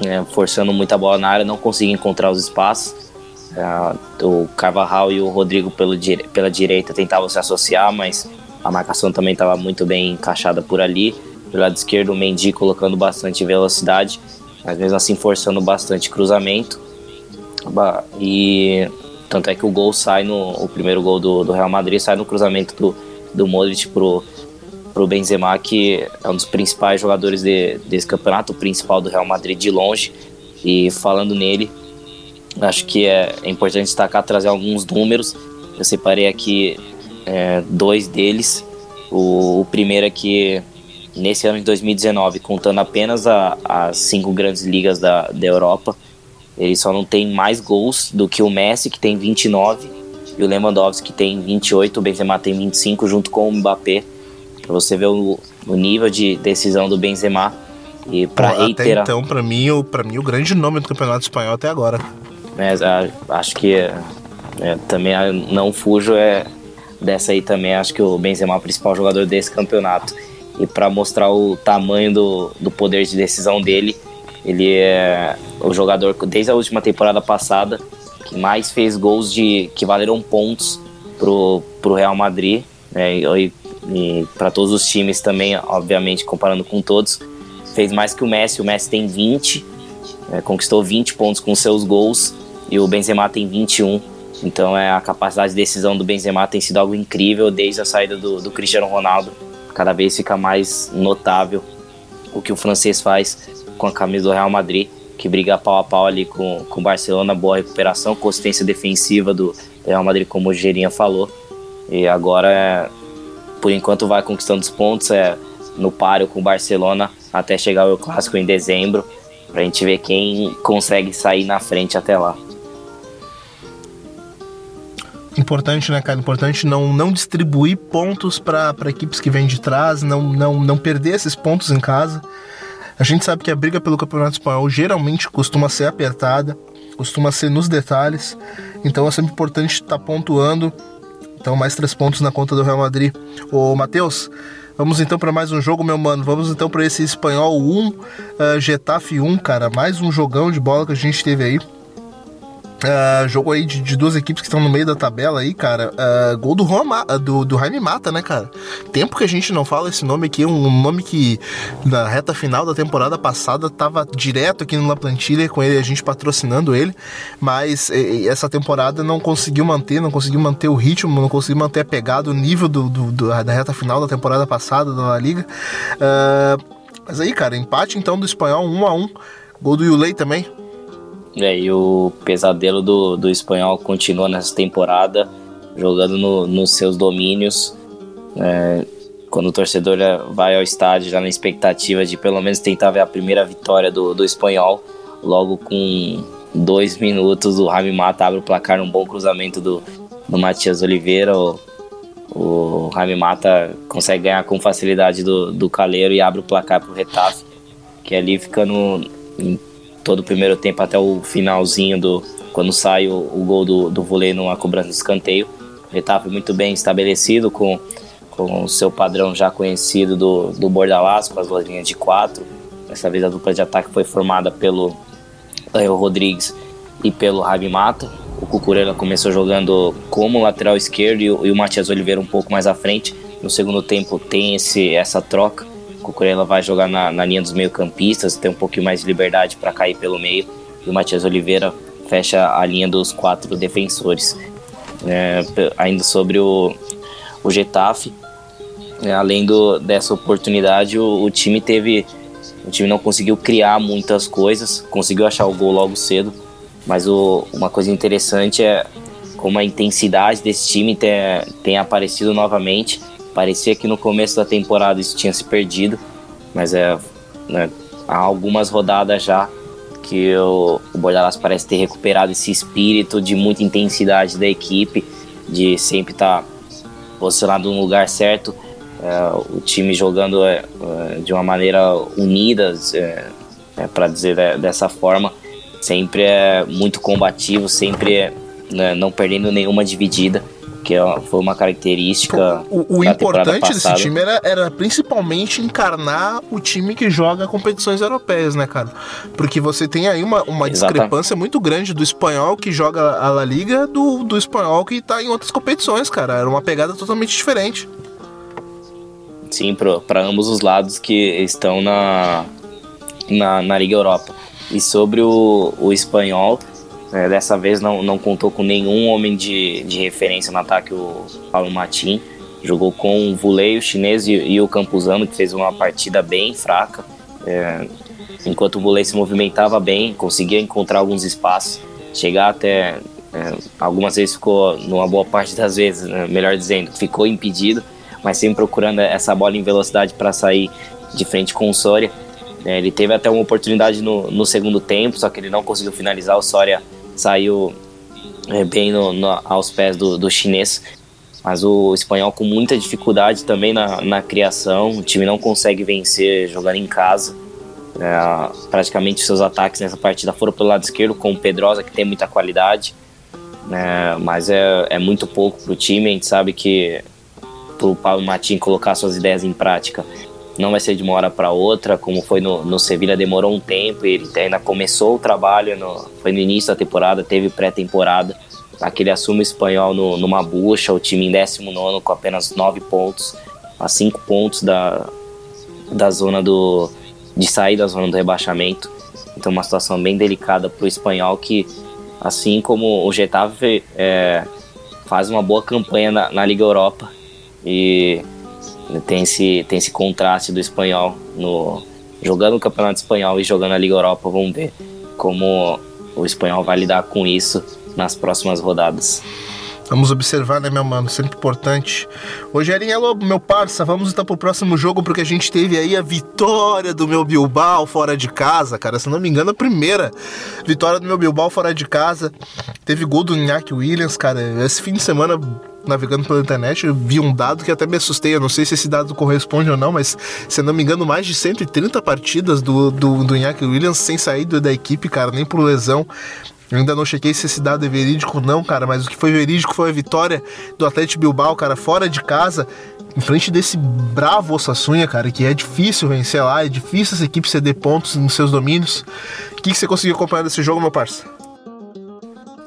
[SPEAKER 2] é, forçando muita bola na área, não conseguia encontrar os espaços. É, o Carvajal e o Rodrigo pelo, pela direita tentavam se associar, mas a marcação também estava muito bem encaixada por ali. Do lado esquerdo, o Mendy colocando bastante velocidade, mas mesmo assim forçando bastante cruzamento. E tanto é que o gol sai no. O primeiro gol do, do Real Madrid sai no cruzamento do, do Modric pro, pro Benzema, que é um dos principais jogadores de, desse campeonato, o principal do Real Madrid de longe. E falando nele, acho que é, é importante destacar, trazer alguns números. Eu separei aqui é, dois deles. O, o, primeiro é que nesse ano de 2019, contando apenas as cinco grandes ligas da, da Europa, ele só não tem mais gols do que o Messi, que tem 29, e o Lewandowski, que tem 28, o Benzema tem 25, junto com o Mbappé. Para você ver o, o, nível de decisão do Benzema. E para reiterar.
[SPEAKER 1] então, para mim, o, pra mim, o grande nome do campeonato espanhol até agora.
[SPEAKER 2] É, acho que é, também não fujo é dessa aí também. Acho que o Benzema é o principal jogador desse campeonato. E para mostrar o tamanho do, do poder de decisão dele, ele é o jogador, desde a última temporada passada, que mais fez gols de que valeram pontos pro, pro Real Madrid. Né, e, e para todos os times também, obviamente, comparando com todos. Fez mais que o Messi. O Messi tem 20, é, conquistou 20 pontos com seus gols. E o Benzema tem 21. Então é a capacidade de decisão do Benzema tem sido algo incrível desde a saída do, do Cristiano Ronaldo. Cada vez fica mais notável o que o francês faz com a camisa do Real Madrid, que briga pau a pau ali com, o Barcelona, boa recuperação, consistência defensiva do Real Madrid, como o Gerinha falou. E agora, é, por enquanto, vai conquistando os pontos é, no páreo com o Barcelona até chegar o Clássico em dezembro, para a gente ver quem consegue sair na frente até lá.
[SPEAKER 1] Importante, né, cara? Importante não, não distribuir pontos para equipes que vêm de trás, não, não, não perder esses pontos em casa. A gente sabe que a briga pelo Campeonato Espanhol geralmente costuma ser apertada, costuma ser nos detalhes, então é sempre importante estar tá pontuando. Então, mais três pontos na conta do Real Madrid. Ô, Matheus, vamos então para mais um jogo, meu mano. Vamos então para esse Espanhol 1, uh, Getafe 1, cara. Mais um jogão de bola que a gente teve aí. Uh, jogo aí de, de, duas equipes que estão no meio da tabela aí, cara. Uh, gol do, Roma, do, do Jaime Mata, né, cara? Tempo que a gente não fala esse nome aqui, um nome que na reta final da temporada passada tava direto aqui no La Plantilha com ele, a gente patrocinando ele, mas e, essa temporada não conseguiu manter, não conseguiu manter o ritmo, não conseguiu manter a pegada, o nível do, do, do da reta final da temporada passada da La Liga. Uh, mas aí, cara, empate então do espanhol 1 a 1 Gol do Yulei também.
[SPEAKER 2] É, e o pesadelo do, do espanhol continua nessa temporada, jogando no, nos seus domínios. É, quando o torcedor vai ao estádio já na expectativa de pelo menos tentar ver a primeira vitória do, do espanhol, logo com dois minutos o Rami Mata abre o placar num bom cruzamento do, do Matias Oliveira. O, o Rami Mata consegue ganhar com facilidade do, do Caleiro e abre o placar para o Retafe, que ali fica no, todo o primeiro tempo até o finalzinho do quando sai o, o gol do, do vôlei numa cobrança de escanteio. Retafe muito bem estabelecido com, com o seu padrão já conhecido do, do Bordalás, com as linhas de quatro. Dessa vez a dupla de ataque foi formada pelo Daniel Rodrigues e pelo Rabi Mata. O Cucurella começou jogando como lateral esquerdo e e o Matias Oliveira um pouco mais à frente. No segundo tempo tem esse, essa troca Cucurella vai jogar na, na linha dos meio-campistas, tem um pouquinho mais de liberdade para cair pelo meio. E o Matias Oliveira fecha a linha dos quatro defensores. É, ainda sobre o, o Getafe, é, além do, dessa oportunidade, o, o, time teve. O time não conseguiu criar muitas coisas, conseguiu achar o gol logo cedo, mas o, uma coisa interessante é como a intensidade desse time tem, tem aparecido novamente Parecia que no começo da temporada isso tinha se perdido, mas é né, há algumas rodadas já que o, o Bordalas parece ter recuperado esse espírito de muita intensidade da equipe, de sempre estar tá posicionado no lugar certo, é, o time jogando é, é de uma maneira unida, é, é para dizer dessa forma, sempre é muito combativo, sempre é, né, não perdendo nenhuma dividida que foi uma característica.
[SPEAKER 1] O, o importante desse time era, era principalmente encarnar o time que joga competições europeias, né, cara? Porque você tem aí uma, uma discrepância muito grande do espanhol que joga a La Liga do, do espanhol que tá em outras competições, cara. Era uma pegada totalmente diferente.
[SPEAKER 2] Sim, para ambos os lados que estão na, na, na Liga Europa. E sobre o, o espanhol, é, dessa vez não, não contou com nenhum homem de, de referência no ataque, o Paulo Matin. Jogou com o Vulei, o chinês e, e, o Campuzano, que fez uma partida bem fraca. É, enquanto o Vulei se movimentava bem, conseguia encontrar alguns espaços, chegar até. É, algumas vezes ficou, numa boa parte das vezes, né, melhor dizendo, ficou impedido, mas sempre procurando essa bola em velocidade para sair de frente com o Soria. É, ele teve até uma oportunidade no, no segundo tempo, só que ele não conseguiu finalizar. O Soria saiu é, bem no, no, aos pés do, do chinês. Mas o espanhol com muita dificuldade também na, na criação. O time não consegue vencer jogando em casa. É, praticamente seus ataques nessa partida foram pelo lado esquerdo, com o Pedrosa, que tem muita qualidade, né, mas é, é muito pouco para o time. A gente sabe que para o Paulo Matinho colocar suas ideias em prática não vai ser de uma hora para outra, como foi no, no Sevilha, demorou um tempo, ele ainda começou o trabalho, no, foi no início da temporada, teve pré-temporada, aquele assume espanhol no, numa bucha, o time em 19 com apenas 9 pontos, a 5 pontos da, da zona do, de sair da zona do rebaixamento. Então, uma situação bem delicada para o espanhol que, assim como o Getafe, é, faz uma boa campanha na, na, Liga Europa e tem esse, tem esse contraste do espanhol no, jogando o Campeonato Espanhol e jogando a Liga Europa. Vamos ver como o espanhol vai lidar com isso nas próximas rodadas.
[SPEAKER 1] Vamos observar, né, meu mano? Sempre importante. Rogerinho, alô, meu parça, vamos então pro próximo jogo, porque a gente teve aí a vitória do meu Bilbao fora de casa, cara. Se não me engano, a primeira vitória do meu Bilbao fora de casa. Teve gol do Iñaki Williams, cara. Esse fim de semana navegando pela internet, eu vi um dado que até me assustei. Eu não sei se esse dado corresponde ou não, mas se não me engano, mais de 130 partidas do, do, do Iñaki Williams sem sair da equipe, cara, nem por lesão. Eu ainda não chequei se esse dado é verídico não, cara, mas o que foi verídico foi a vitória do Atlético Bilbao, cara, fora de casa, em frente desse bravo Osasuna, cara, que é difícil vencer lá, é difícil essa equipe ceder pontos nos seus domínios. O que, que você conseguiu acompanhar desse jogo, meu parça?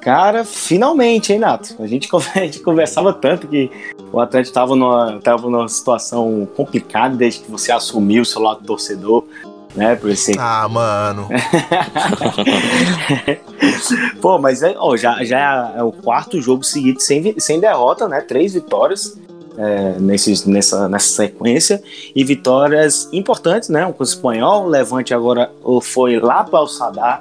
[SPEAKER 3] Cara, finalmente, hein, Nato? A gente, a gente conversava tanto que o Atlético estava numa, tava numa situação complicada desde que você assumiu o seu lado torcedor né? Por esse...
[SPEAKER 1] Ah, mano.
[SPEAKER 3] Pô, mas é, ó, já, já é o quarto jogo seguido sem, sem derrota, né? Três vitórias é, nesses, nessa, nessa sequência e vitórias importantes, né? Com o espanhol, o Levante agora foi lá para o Sadar,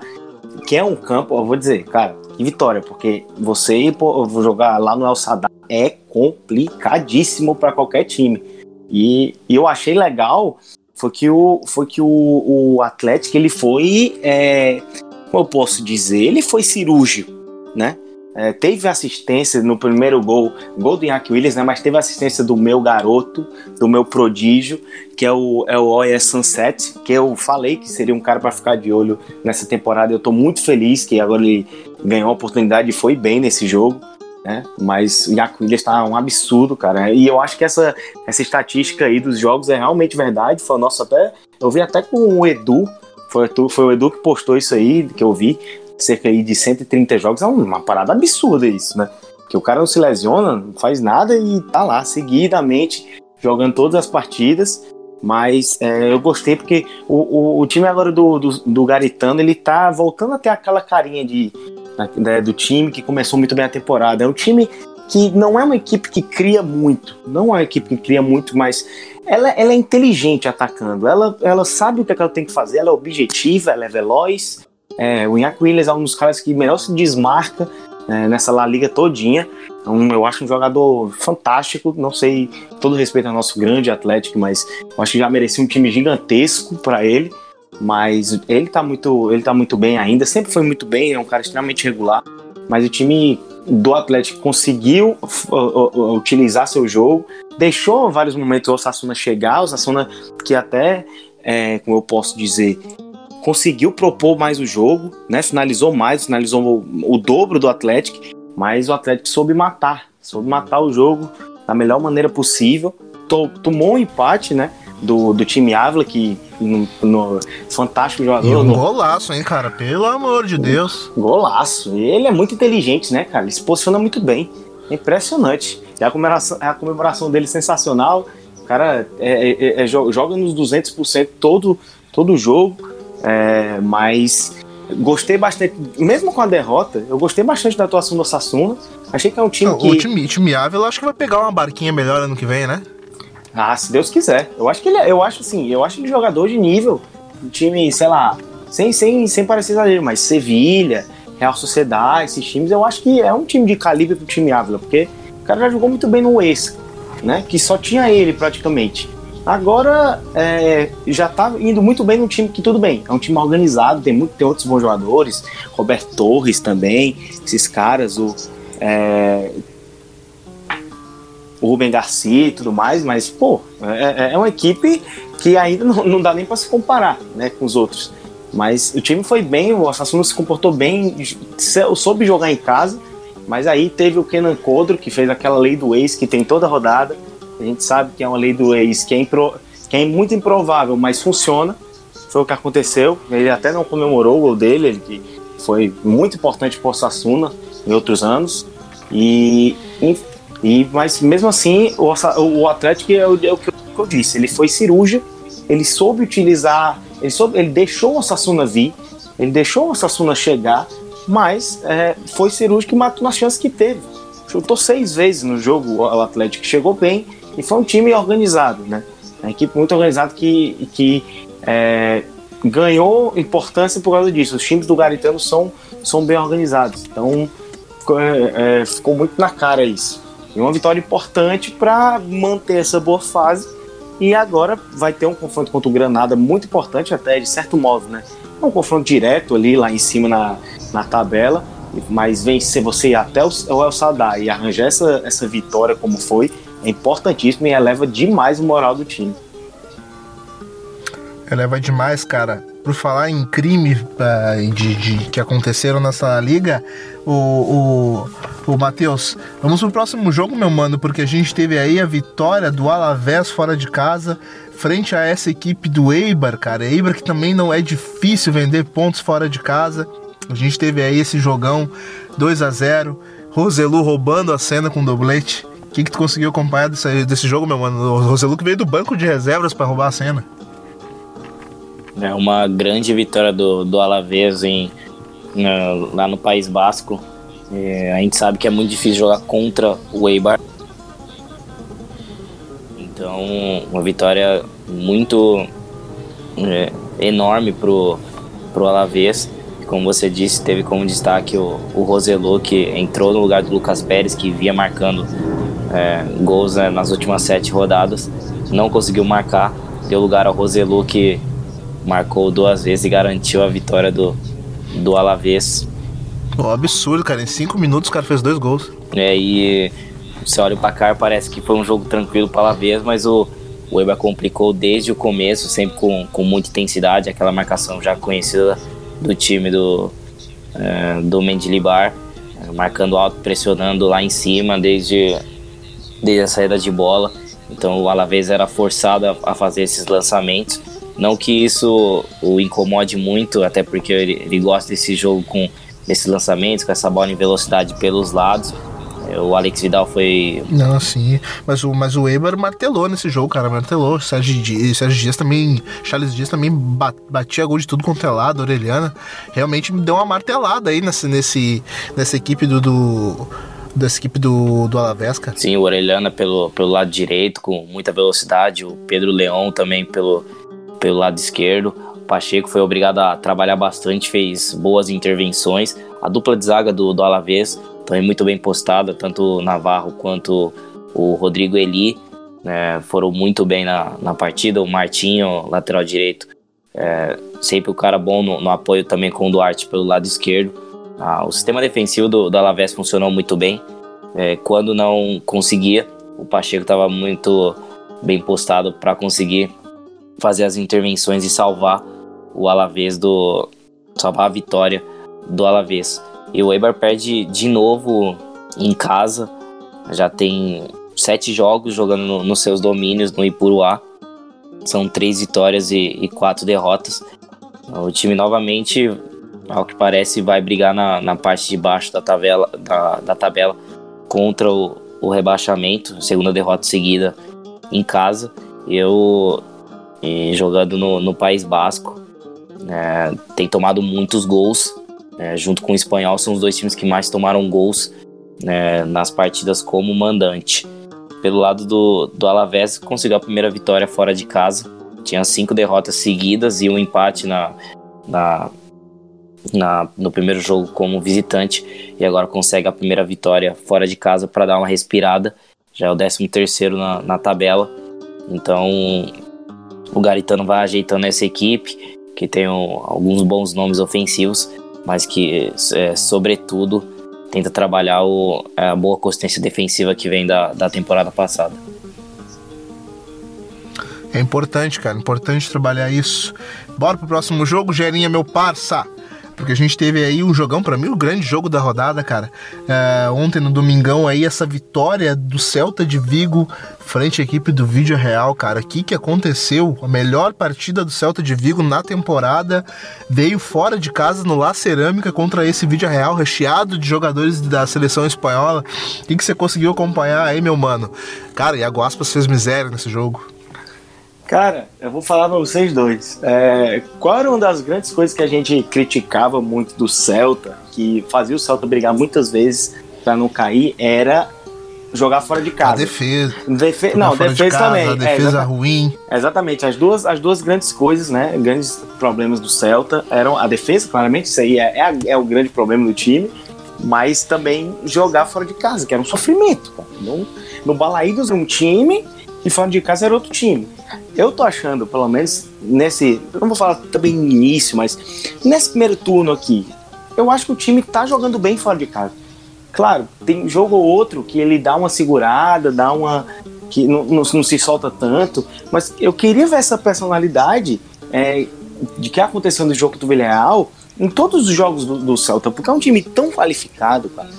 [SPEAKER 3] que é um campo, eu vou dizer, cara, que vitória, porque você ir jogar lá no El Sadar é complicadíssimo para qualquer time. E, e eu achei legal foi que o, foi que o, o Atlético ele foi, é, como eu posso dizer, ele foi cirúrgico, né? É, teve assistência no primeiro gol, gol do Williams, né? Mas teve assistência do meu garoto, do meu prodígio, que é o, é o Oya Sunset, que eu falei que seria um cara para ficar de olho nessa temporada. Eu tô muito feliz que agora ele ganhou a oportunidade e foi bem nesse jogo né? Mas o Iaco Williams tá um absurdo, cara. E eu acho que essa, essa estatística aí dos jogos é realmente verdade. Foi nosso até. Eu vi até com o Edu. Foi, foi o Edu que postou isso aí, que eu vi. Cerca aí de 130 jogos. É uma parada absurda isso, né? Que o cara não se lesiona, não faz nada e tá lá, seguidamente, jogando todas as partidas. Mas é, eu gostei porque o, o, o time agora do, do, do, Garitano, ele tá voltando a ter aquela carinha de, né, do time que começou muito bem a temporada. É um time que não é uma equipe que cria muito, não é uma equipe que cria muito, mas ela, ela é inteligente atacando, ela, ela sabe o que, é que ela tem que fazer, ela é objetiva, ela é veloz. É, o Iñaki Williams é um dos caras que melhor se desmarca é, nessa La Liga todinha. Então, eu acho um jogador fantástico. Não sei, todo respeito ao nosso grande Atlético, mas acho que já merecia um time gigantesco para ele mas ele tá muito, ele tá muito bem ainda, sempre foi muito bem, é um cara extremamente regular, mas o time do Atlético conseguiu uh, uh, uh, utilizar seu jogo, deixou vários momentos o Osasuna chegar, o Osasuna que até, é, como eu posso dizer, conseguiu propor mais o jogo, né? Finalizou mais, finalizou o, o dobro do Atlético, mas o Atlético soube matar, soube matar o jogo da melhor maneira possível, tomou um empate, né? do, do time Ávila, que no, no, fantástico jogador. E
[SPEAKER 1] um golaço, hein, cara? Pelo amor de Deus.
[SPEAKER 3] Golaço. Ele é muito inteligente, né, cara? Ele se posiciona muito bem. É impressionante. E a comemoração, a comemoração dele é sensacional. O cara é, é, é, joga nos 200% todo, todo o jogo. É, mas gostei bastante, mesmo com a derrota, eu gostei bastante da atuação do Sassuna. Achei que é um time Não, que.
[SPEAKER 1] O time, time Ávila acho que vai pegar uma barquinha melhor ano que vem, né?
[SPEAKER 3] Ah, se Deus quiser. Eu acho que ele é, eu acho assim, eu acho ele jogador de nível. Um time, sei lá, sem, sem, sem parecer exagero, mas Sevilha, Real Sociedade, esses times, eu acho que é um time de calibre pro time Ávila, porque o cara já jogou muito bem no Huesca, né? Que só tinha ele praticamente. Agora é, já tá indo muito bem no time que tudo bem, é um time organizado, tem muito tem outros bons jogadores, Roberto Torres também, esses caras, o é, o Rubem Garcia e tudo mais, mas, pô, é, é, é uma equipe que ainda não, não dá nem para se comparar né, com os outros. Mas o time foi bem, o Assassino se comportou bem, soube jogar em casa, mas aí teve o Kenan Codro, que fez aquela lei do ex que tem toda rodada. A gente sabe que é uma lei do ex que é, impro, que é muito improvável, mas funciona. Foi o que aconteceu. Ele até não comemorou o gol dele, ele que foi muito importante para o Sassuna em outros anos. E, e, mas mesmo assim, o, o Atlético é o, é o que eu disse, ele foi cirúrgico, ele soube utilizar, ele, soube, ele deixou o Sassuna vir, ele deixou o Sassuna chegar, mas é, foi cirúrgico e matou nas chances que teve. Chutou seis vezes no jogo o Atlético, chegou bem e foi um time organizado, né? Uma equipe muito organizada que, que é, ganhou importância por causa disso. Os times do Garitano são, são bem organizados. Então é, é, ficou muito na cara isso. E uma vitória importante para manter essa boa fase. E agora vai ter um confronto contra o Granada muito importante, até de certo modo, né? É um confronto direto ali lá em cima na, na tabela. Mas vencer você até o, o El Sadar e arranjar essa, essa vitória como foi é importantíssimo e eleva demais o moral do time.
[SPEAKER 1] Eleva demais, cara. Por falar em crime uh, de, de, que aconteceram nessa liga, o, o, o Matheus, vamos pro próximo jogo, meu mano, porque a gente teve aí a vitória do Alavés fora de casa, frente a essa equipe do Eibar, cara. Eibar que também não é difícil vender pontos fora de casa. A gente teve aí esse jogão 2 a 0 Roselu roubando a cena com doblete. O que, que tu conseguiu acompanhar desse, desse jogo, meu mano? O Roselu que veio do banco de reservas para roubar a cena.
[SPEAKER 2] É uma grande vitória do, do Alavés em, na, lá no País Basco. É, a gente sabe que é muito difícil jogar contra o Eibar. Então, uma vitória muito é, enorme pro, pro Alavés. Como você disse, teve como destaque o, o Roselu, que entrou no lugar do Lucas Pérez, que via marcando é, gols né, nas últimas sete rodadas. Não conseguiu marcar, deu lugar ao Roselu, que marcou duas vezes e garantiu a vitória do, do Alavés.
[SPEAKER 1] Oh, absurdo, cara. Em cinco minutos o cara fez dois gols.
[SPEAKER 2] É, e você olha o placar, parece que foi um jogo tranquilo para o Alavés, mas o, o Eibar complicou desde o começo, sempre com, com muita intensidade, aquela marcação já conhecida do time do, é, do Mendilibar, marcando alto, pressionando lá em cima desde, desde a saída de bola. Então o Alavés era forçado a, a fazer esses lançamentos não que isso o incomode muito, até porque ele, ele gosta desse jogo com esses lançamentos, com essa bola em velocidade pelos lados. É, o Alex Vidal foi.
[SPEAKER 1] Não, sim. Mas o, mas o Weber martelou nesse jogo, cara. Martelou. Sérgio Dias, Sérgio Dias também. Charles Dias também batia gol de tudo quanto é lado, Orelhana. Realmente me deu uma martelada aí nesse, nesse, nessa equipe do, do dessa equipe do, do Alavés, cara.
[SPEAKER 2] Sim, o Orelhana pelo, pelo lado direito, com muita velocidade. O Pedro Leão também pelo, pelo lado esquerdo. O Pacheco foi obrigado a trabalhar bastante, fez boas intervenções. A dupla de zaga do, do Alavés também muito bem postada, tanto o Navarro quanto o Rodrigo Eli né, foram muito bem na, na partida. O Martinho, lateral direito, é, sempre o cara bom no, no, apoio também com o Duarte pelo lado esquerdo. Ah, o sistema defensivo do, do Alavés funcionou muito bem. É, quando não conseguia, o Pacheco estava muito bem postado para conseguir fazer as intervenções e salvar o Alavés do. salvar a vitória do Alavés. E o Eibar perde de novo em casa. Já tem sete jogos jogando no, nos seus domínios no Ipuruá. São três vitórias e, e, quatro derrotas. O time novamente, ao que parece, vai brigar na, na parte de baixo da tabela, da, da tabela contra o, o rebaixamento. Segunda derrota seguida em casa. Eu e jogando no, no País Basco. É, tem tomado muitos gols. É, junto com o Espanhol, são os dois times que mais tomaram gols né, nas partidas como mandante. Pelo lado do, do Alavés, conseguiu a primeira vitória fora de casa. Tinha cinco derrotas seguidas e um empate na, na, na, no primeiro jogo como visitante. E agora consegue a primeira vitória fora de casa para dar uma respirada. Já é o 13 terceiro na, na tabela. Então o Garitano vai ajeitando essa equipe, que tem um, alguns bons nomes ofensivos, mas que, é, sobretudo, tenta trabalhar o, a boa consistência defensiva que vem da, da temporada passada.
[SPEAKER 1] É importante, cara, importante trabalhar isso. Bora pro próximo jogo, Gerinha, meu parça. Porque a gente teve aí um jogão, para mim, o grande jogo da rodada, cara. É, ontem no domingão aí, essa vitória do Celta de Vigo frente à equipe do Vídeo Real, cara. O que, que aconteceu? A melhor partida do Celta de Vigo na temporada veio fora de casa no La Cerâmica contra esse Vídeo Real, recheado de jogadores da seleção espanhola. O que, que você conseguiu acompanhar aí, meu mano? Cara, e a Guaspas fez miséria nesse jogo.
[SPEAKER 3] Cara, eu vou falar pra vocês dois. É, qual era uma das grandes coisas que a gente criticava muito do Celta, que fazia o Celta brigar muitas vezes para não cair, era jogar fora de casa. A
[SPEAKER 1] defesa.
[SPEAKER 3] Defe não, defesa de casa, também. A
[SPEAKER 1] defesa é, ruim.
[SPEAKER 3] Exatamente. As duas, as duas grandes coisas, né? Grandes problemas do Celta eram a defesa, claramente, isso aí é, é, é o grande problema do time, mas também jogar fora de casa, que era um sofrimento. No, no Balaídos, um time e fora de casa era outro time. Eu tô achando, pelo menos nesse. Não vou falar também início, mas nesse primeiro turno aqui, eu acho que o time tá jogando bem fora de casa. Claro, tem jogo ou outro que ele dá uma segurada, dá uma. que não, não, não se solta tanto, mas eu queria ver essa personalidade é, de que aconteceu no jogo do Villarreal em todos os jogos do, do, Celta, porque é um time tão qualificado, cara.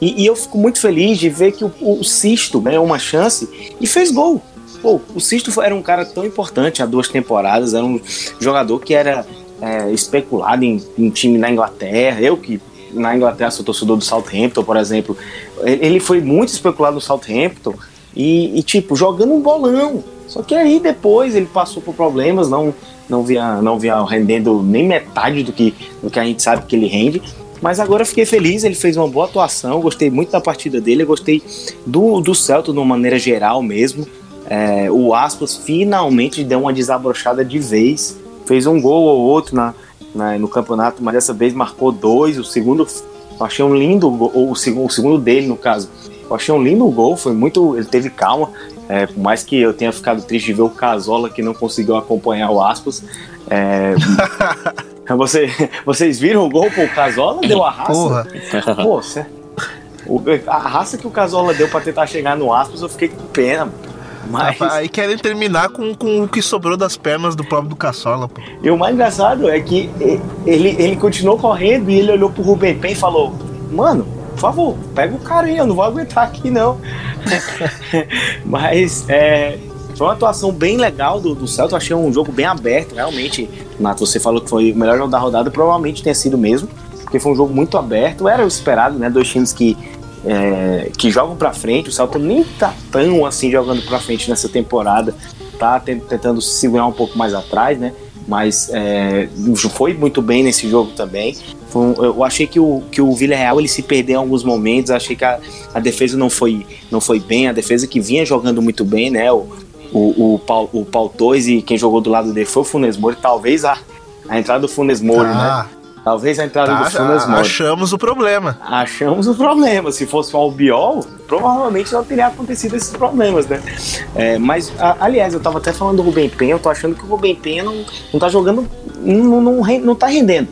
[SPEAKER 3] E, e eu fico muito feliz de ver que o, o Sisto ganhou uma chance e fez gol. Pô, o Sisto era um cara tão importante há duas temporadas, era um jogador que era é, especulado em, em time na Inglaterra. Eu que na Inglaterra sou torcedor do Southampton, por exemplo, ele foi muito especulado no Southampton e, e, tipo, jogando um bolão. Só que aí depois ele passou por problemas, não não via, não via rendendo nem metade do que, do que a gente sabe que ele rende. Mas agora fiquei feliz, ele fez uma boa atuação, gostei muito da partida dele, gostei do, do Celta de uma maneira geral mesmo. É, o Aspas finalmente deu uma desabrochada de vez, fez um gol ou outro na, na no campeonato, mas dessa vez marcou dois. O segundo, eu achei um lindo gol, o segundo, o segundo dele, no caso. Eu achei um lindo gol, foi muito. Ele teve calma. É, por mais que eu tenha ficado triste de ver o Casola que não conseguiu acompanhar o Aspas. É, você, vocês viram o gol? Pô, o Casola deu a raça. Porra. Pô, a raça que o Casola deu para tentar chegar no Aspas, eu fiquei com pena.
[SPEAKER 1] Mas... Aí querem terminar com, com o que sobrou das pernas do próprio do Caçola, pô.
[SPEAKER 3] E o mais engraçado é que ele, ele continuou correndo e ele olhou pro Rubem Pen e falou: Mano, por favor, pega o cara aí, eu não vou aguentar aqui não. Mas é, foi uma atuação bem legal do, do Celta, eu achei um jogo bem aberto, realmente. Nato, você falou que foi o melhor jogo da rodada, provavelmente tenha sido mesmo, porque foi um jogo muito aberto, era o esperado, né? Dois times que é, que jogam para frente. O Celta nem tá tão assim jogando para frente nessa temporada, tá tentando se segurar um pouco mais atrás, né? Mas é, foi muito bem nesse jogo também. Eu achei que o, que o Villarreal ele se perdeu em alguns momentos. Achei que a, a defesa não foi, não foi bem. A defesa que vinha jogando muito bem, né? O, o, o, Paul, o Paul Tois e quem jogou do lado dele foi o Funes Mori. Talvez a, a entrada do Funes Mori, ah. Talvez a entrada tá, do Funes Mori.
[SPEAKER 1] Achamos o problema.
[SPEAKER 3] Achamos o problema. Se fosse o Albiol, provavelmente não teria acontecido esses problemas, né? É, mas, a, aliás, eu tava até falando do Rubem Penha, eu tô achando que o Rubem Penha não, não tá jogando, não, não, não, tá rendendo.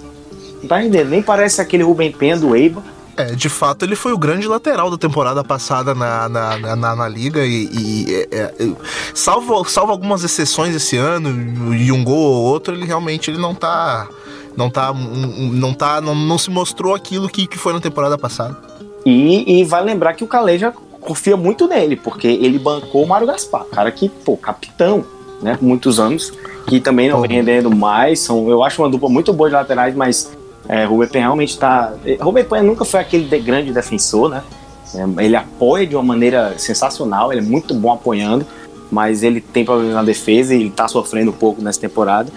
[SPEAKER 3] Não tá rendendo. Nem parece aquele Rubem Penha do Eiba.
[SPEAKER 1] É, de fato, ele foi o grande lateral da temporada passada na, na, na, na liga e, e é, é, salvo, salvo algumas exceções esse ano e um gol ou outro, ele realmente ele não tá não tá. Não, tá, não, não se mostrou aquilo que, que foi na temporada passada.
[SPEAKER 3] E, e vai lembrar que o Caleja confia muito nele, porque ele bancou o Mário Gaspar, cara que, pô, capitão, né, por muitos anos, que também não vem rendendo mais. São, eu acho uma dupla muito boa de laterais, mas é, Rubem Penha realmente tá. Rubem Penha nunca foi aquele de grande defensor, né? É, ele apoia de uma maneira sensacional, ele é muito bom apoiando mas ele tem problemas na defesa e ele tá sofrendo um pouco nessa temporada.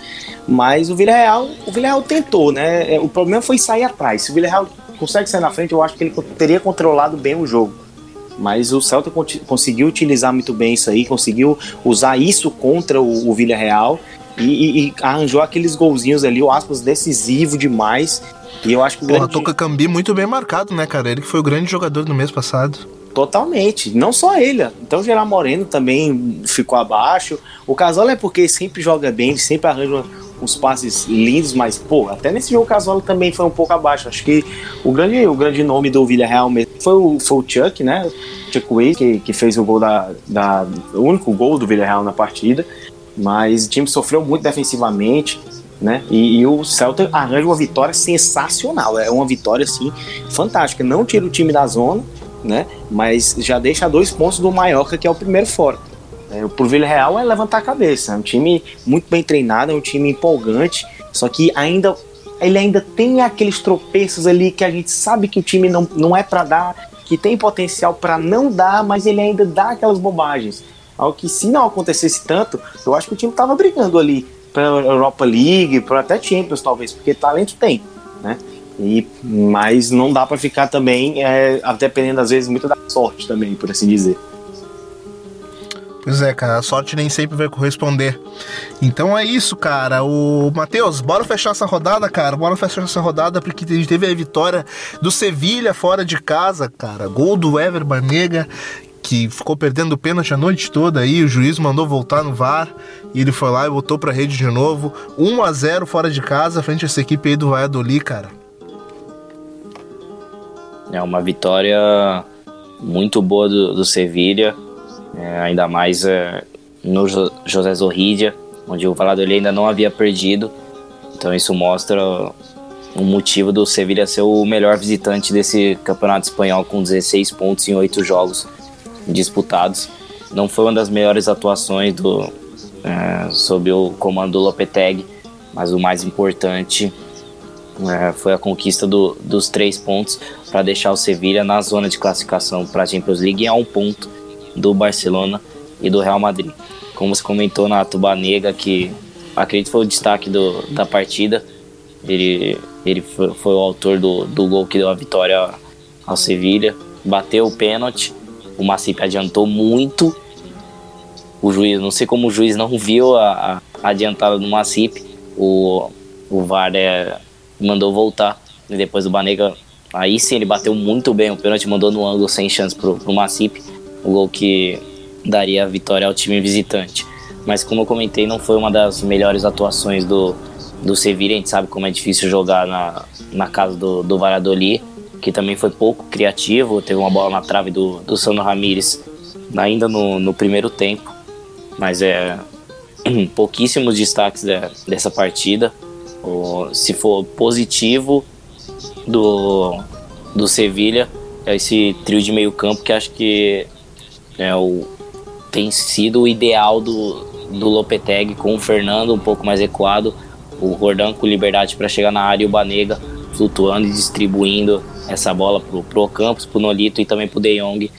[SPEAKER 3] Mas o Villarreal, o Villarreal tentou, né? É, o problema foi sair atrás. Se o Villarreal consegue sair na frente, eu acho que ele teria controlado bem o jogo. Mas o Celta conseguiu utilizar muito bem isso aí, conseguiu usar isso contra o, o Villarreal e, e, e, arranjou aqueles golzinhos ali, o aspas decisivo demais. E eu acho que o
[SPEAKER 1] Porra, grande... Toca Cambi muito bem marcado, né, cara? Ele que foi o grande jogador do mês passado.
[SPEAKER 3] Totalmente. Não só ele. Então o Gerard Moreno também ficou abaixo. O Casola é porque sempre joga bem, sempre arranja uns passes lindos, mas, pô, até nesse jogo Casual também foi um pouco abaixo. Acho que o grande, o grande nome do Villarreal mesmo foi o, foi o Chuck, né? Chuck Way, que, que fez o gol da, da. O único gol do Villarreal na partida. Mas o time sofreu muito defensivamente. Né? E, e, o Celta arranja uma vitória sensacional. É uma vitória assim fantástica. Não tira o time da zona, né? Mas já deixa dois pontos do Mallorca, que é o primeiro fora. É, pro Villarreal é levantar a cabeça. É um time muito bem treinado, é um time empolgante. Só que ainda ele ainda tem aqueles tropeços ali que a gente sabe que o time não, não é para dar, que tem potencial para não dar, mas ele ainda dá aquelas bobagens. Algo que se não acontecesse tanto, eu acho que o time tava brigando ali para Europa League, para até Champions talvez, porque talento tem, né? E, mas não dá para ficar também é, dependendo às vezes muito da sorte também, por assim dizer.
[SPEAKER 1] Pois é, cara, a sorte nem sempre vai corresponder. Então é isso, cara. O Matheus, bora fechar essa rodada, cara. Bora fechar essa rodada porque a gente teve a vitória do Sevilha fora de casa, cara. Gol do Ever Banega, que ficou perdendo o pênalti a noite toda aí, o juiz mandou voltar no VAR e ele foi lá e voltou pra rede de novo. 1 a 0 fora de casa, frente a essa equipe aí do Valladolid, cara.
[SPEAKER 2] É uma vitória muito boa do, do Sevilha é, ainda mais é, no José Zorridia, onde o Valladolid ainda não havia perdido. Então isso mostra o motivo do Sevilla ser o melhor visitante desse campeonato espanhol com 16 pontos em 8 jogos disputados. Não foi uma das melhores atuações do, é, sob o comando do Lopetegui, mas o mais importante é, foi a conquista do, dos três pontos para deixar o Sevilla na zona de classificação para a Champions League a um ponto do Barcelona e do Real Madrid. Como você comentou na Tubanega, que acredito foi o destaque do, da partida, ele, ele foi, foi, o autor do, do gol que deu a vitória ao Sevilha, bateu o pênalti, o Macip adiantou muito, o juiz, não sei como o juiz não viu a, a adiantada do Macip, o, o VAR é, mandou voltar, e depois o Banega, aí sim ele bateu muito bem o pênalti, mandou no ângulo sem chance pro, pro Macip, o gol que daria a vitória ao time visitante. Mas como eu comentei, não foi uma das melhores atuações do, do Sevilla. A gente sabe como é difícil jogar na, na casa do, do Valladolid, que também foi pouco criativo. Teve uma bola na trave do, do Sandro Ramírez ainda no, no primeiro tempo. Mas é pouquíssimos destaques de, dessa partida. O, se for positivo do, do Sevilha, é esse trio de meio campo que acho que é, o, tem sido o ideal do, do Lopetegui com o Fernando um pouco mais ecoado, o Rordan com liberdade para chegar na área e o Banega flutuando e distribuindo essa bola pro, pro Campos, pro Nolito e também pro De Jong.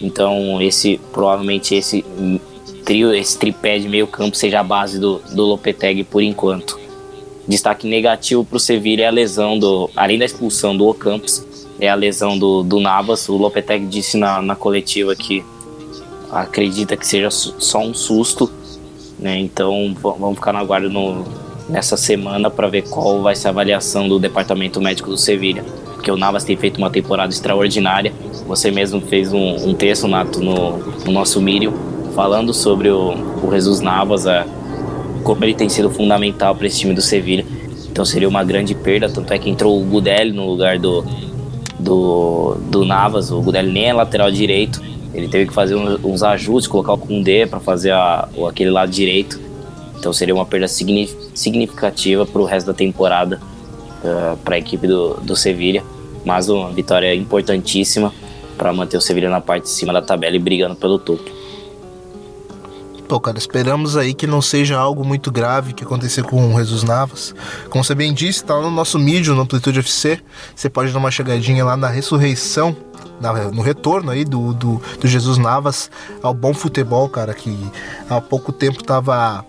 [SPEAKER 2] Então esse provavelmente esse trio, esse tripé de meio campo seja a base do, do Lopetegui por enquanto. Destaque negativo para o Sevilla é a lesão do, além da expulsão do Ocampos, é a lesão do, do Navas. O Lopetegui disse na, na coletiva que acredita que seja só um susto, né? Então vamos ficar na guarda no, nessa semana para ver qual vai ser a avaliação do departamento médico do Sevilha, porque o Navas tem feito uma temporada extraordinária. Você mesmo fez um, um texto Nato no, no nosso Miriam falando sobre o, o Jesus Navas, a, como ele tem sido fundamental para esse time do Sevilha. Então seria uma grande perda, tanto é que entrou o Gudelli no lugar do, do, do Navas. O Gudelli nem é lateral direito, ele teve que fazer uns ajustes, colocar o Kundê para fazer a, aquele lado direito. Então seria uma perda significativa para o resto da temporada uh, eh, para a equipe do, do Sevilha. Mas uma vitória importantíssima para manter o Sevilha na parte de cima da tabela e brigando pelo topo.
[SPEAKER 1] Pô, cara, esperamos aí que não seja algo muito grave que aconteceu com o Jesus Navas. Como você bem disse, tá no nosso mídia, no Amplitude FC. Você pode dar uma chegadinha lá na ressurreição no retorno aí do, do, do, Jesus Navas ao bom futebol, cara, que há pouco tempo estava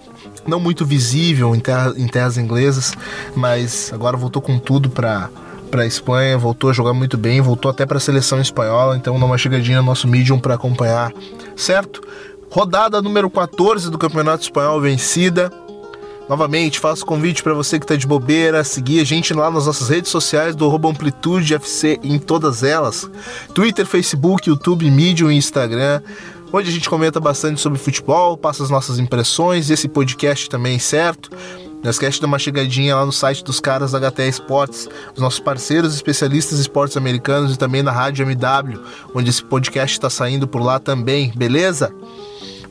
[SPEAKER 1] não muito visível em, terra, em terras inglesas, mas agora voltou com tudo para para Espanha, voltou a jogar muito bem, voltou até para a seleção espanhola, então dá uma chegadinha no nosso Medium para acompanhar, certo? Rodada número 14 do Campeonato Espanhol vencida. Novamente, faço convite para você que está de bobeira, seguir a gente lá nas nossas redes sociais do Arroba Amplitude FC em todas elas: Twitter, Facebook, YouTube, Medium e Instagram, onde a gente comenta bastante sobre futebol, passa as nossas impressões, esse podcast também, certo? De dar uma chegadinha lá no site dos caras da HT Esportes, os nossos parceiros especialistas em esportes americanos e também na Rádio MW, onde esse podcast está saindo por lá também, beleza?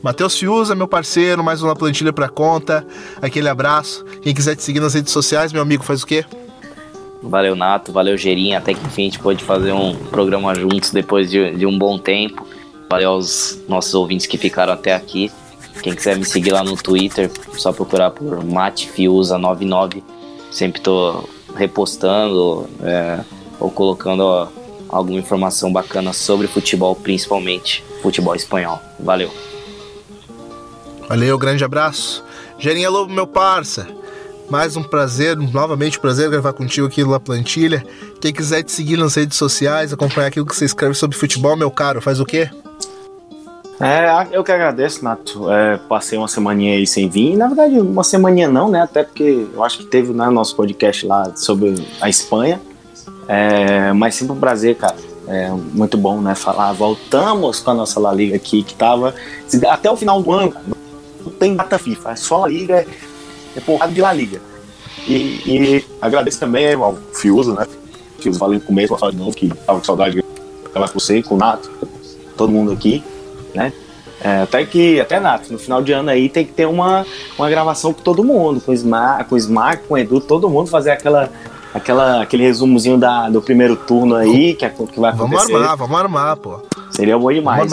[SPEAKER 1] Matheus Fiuza, meu parceiro, mais uma plantilha para conta. Aquele abraço. Quem quiser te seguir nas redes sociais, meu amigo, faz o quê?
[SPEAKER 2] Valeu, Nato. Valeu, Gerinha. Até que enfim a gente pôde fazer um programa juntos depois de, de um bom tempo. Valeu aos nossos ouvintes que ficaram até aqui. Quem quiser me seguir lá no Twitter, só procurar por MateFiuza99. Sempre tô repostando é, ou colocando ó, alguma informação bacana sobre futebol, principalmente futebol espanhol. Valeu!
[SPEAKER 1] Valeu, grande abraço. Gerinha Lobo, meu parça. Mais um prazer, novamente um prazer gravar contigo aqui na Plantilha. Quem quiser te seguir nas redes sociais, acompanhar aquilo que você escreve sobre futebol, meu caro, faz o quê?
[SPEAKER 3] É, eu que agradeço, Nato. É, passei uma semaninha aí sem vir. Na verdade, uma semaninha não, né? Até porque eu acho que teve né, nosso podcast lá sobre a Espanha. É, mas sempre um prazer, cara. É muito bom, né? Falar. Voltamos com a nossa La Liga aqui, que tava até o final do ano tem data FIFA, é só La Liga, é porrada de La Liga. E, e agradeço também ao Fiuso, né? Fiuso, falei no começo, falar de novo, que tava com saudade de com você, com o Nato, todo mundo aqui, né? É, até que, até Nato, no final de ano aí tem que ter uma, uma gravação com todo mundo, com o Smart, com o, com o Edu, todo mundo fazer aquela, aquela, aquele resumozinho da, do primeiro turno aí, que, é, que vai acontecer.
[SPEAKER 1] Vamos armar, vamos armar, pô.
[SPEAKER 3] Seria bom demais.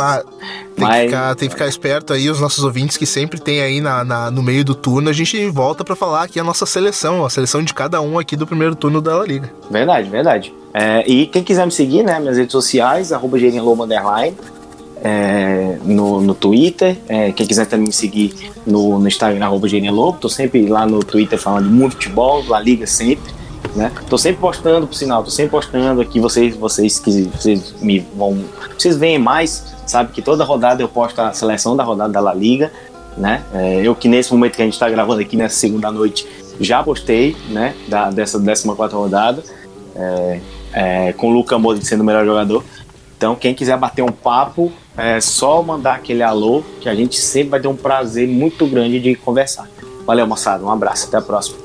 [SPEAKER 1] Tem, Mas... que ficar, tem que ficar esperto aí, os nossos ouvintes que sempre tem aí na, na no meio do turno, a gente volta para falar aqui a nossa seleção, a seleção de cada um aqui do primeiro turno da La Liga.
[SPEAKER 3] Verdade, verdade. É, e quem quiser me seguir, né, minhas redes sociais, arroba é, no, no Twitter. É, quem quiser também me seguir no, no Instagram, arroba Lobo. Tô sempre lá no Twitter falando de muito futebol, La Liga sempre né? Tô sempre postando, por sinal, tô sempre postando aqui, vocês, vocês que vocês me vão, vocês veem mais, sabe que toda rodada eu posto a seleção da rodada da La Liga, né? É, eu que nesse momento que a gente está gravando aqui nessa segunda noite já postei, né? Da, dessa 14 quarta rodada, é, é, com o Luca Modric sendo o melhor jogador. Então, quem quiser bater um papo, é só mandar aquele alô, que a gente sempre vai ter um prazer muito grande de conversar. Valeu, moçada. Um abraço. Até a próxima.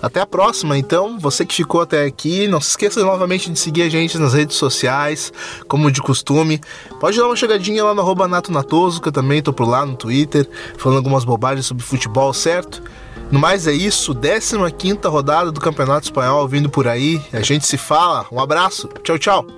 [SPEAKER 1] Até a próxima, então. Você que ficou até aqui, não se esqueça novamente de seguir a gente nas redes sociais, como de costume. Pode dar uma chegadinha lá no arroba Nato Natoso, que eu também tô por lá no Twitter, falando algumas bobagens sobre futebol, certo? No mais é isso, 15 rodada do Campeonato Espanhol vindo por aí. A gente se fala. Um abraço. Tchau, tchau.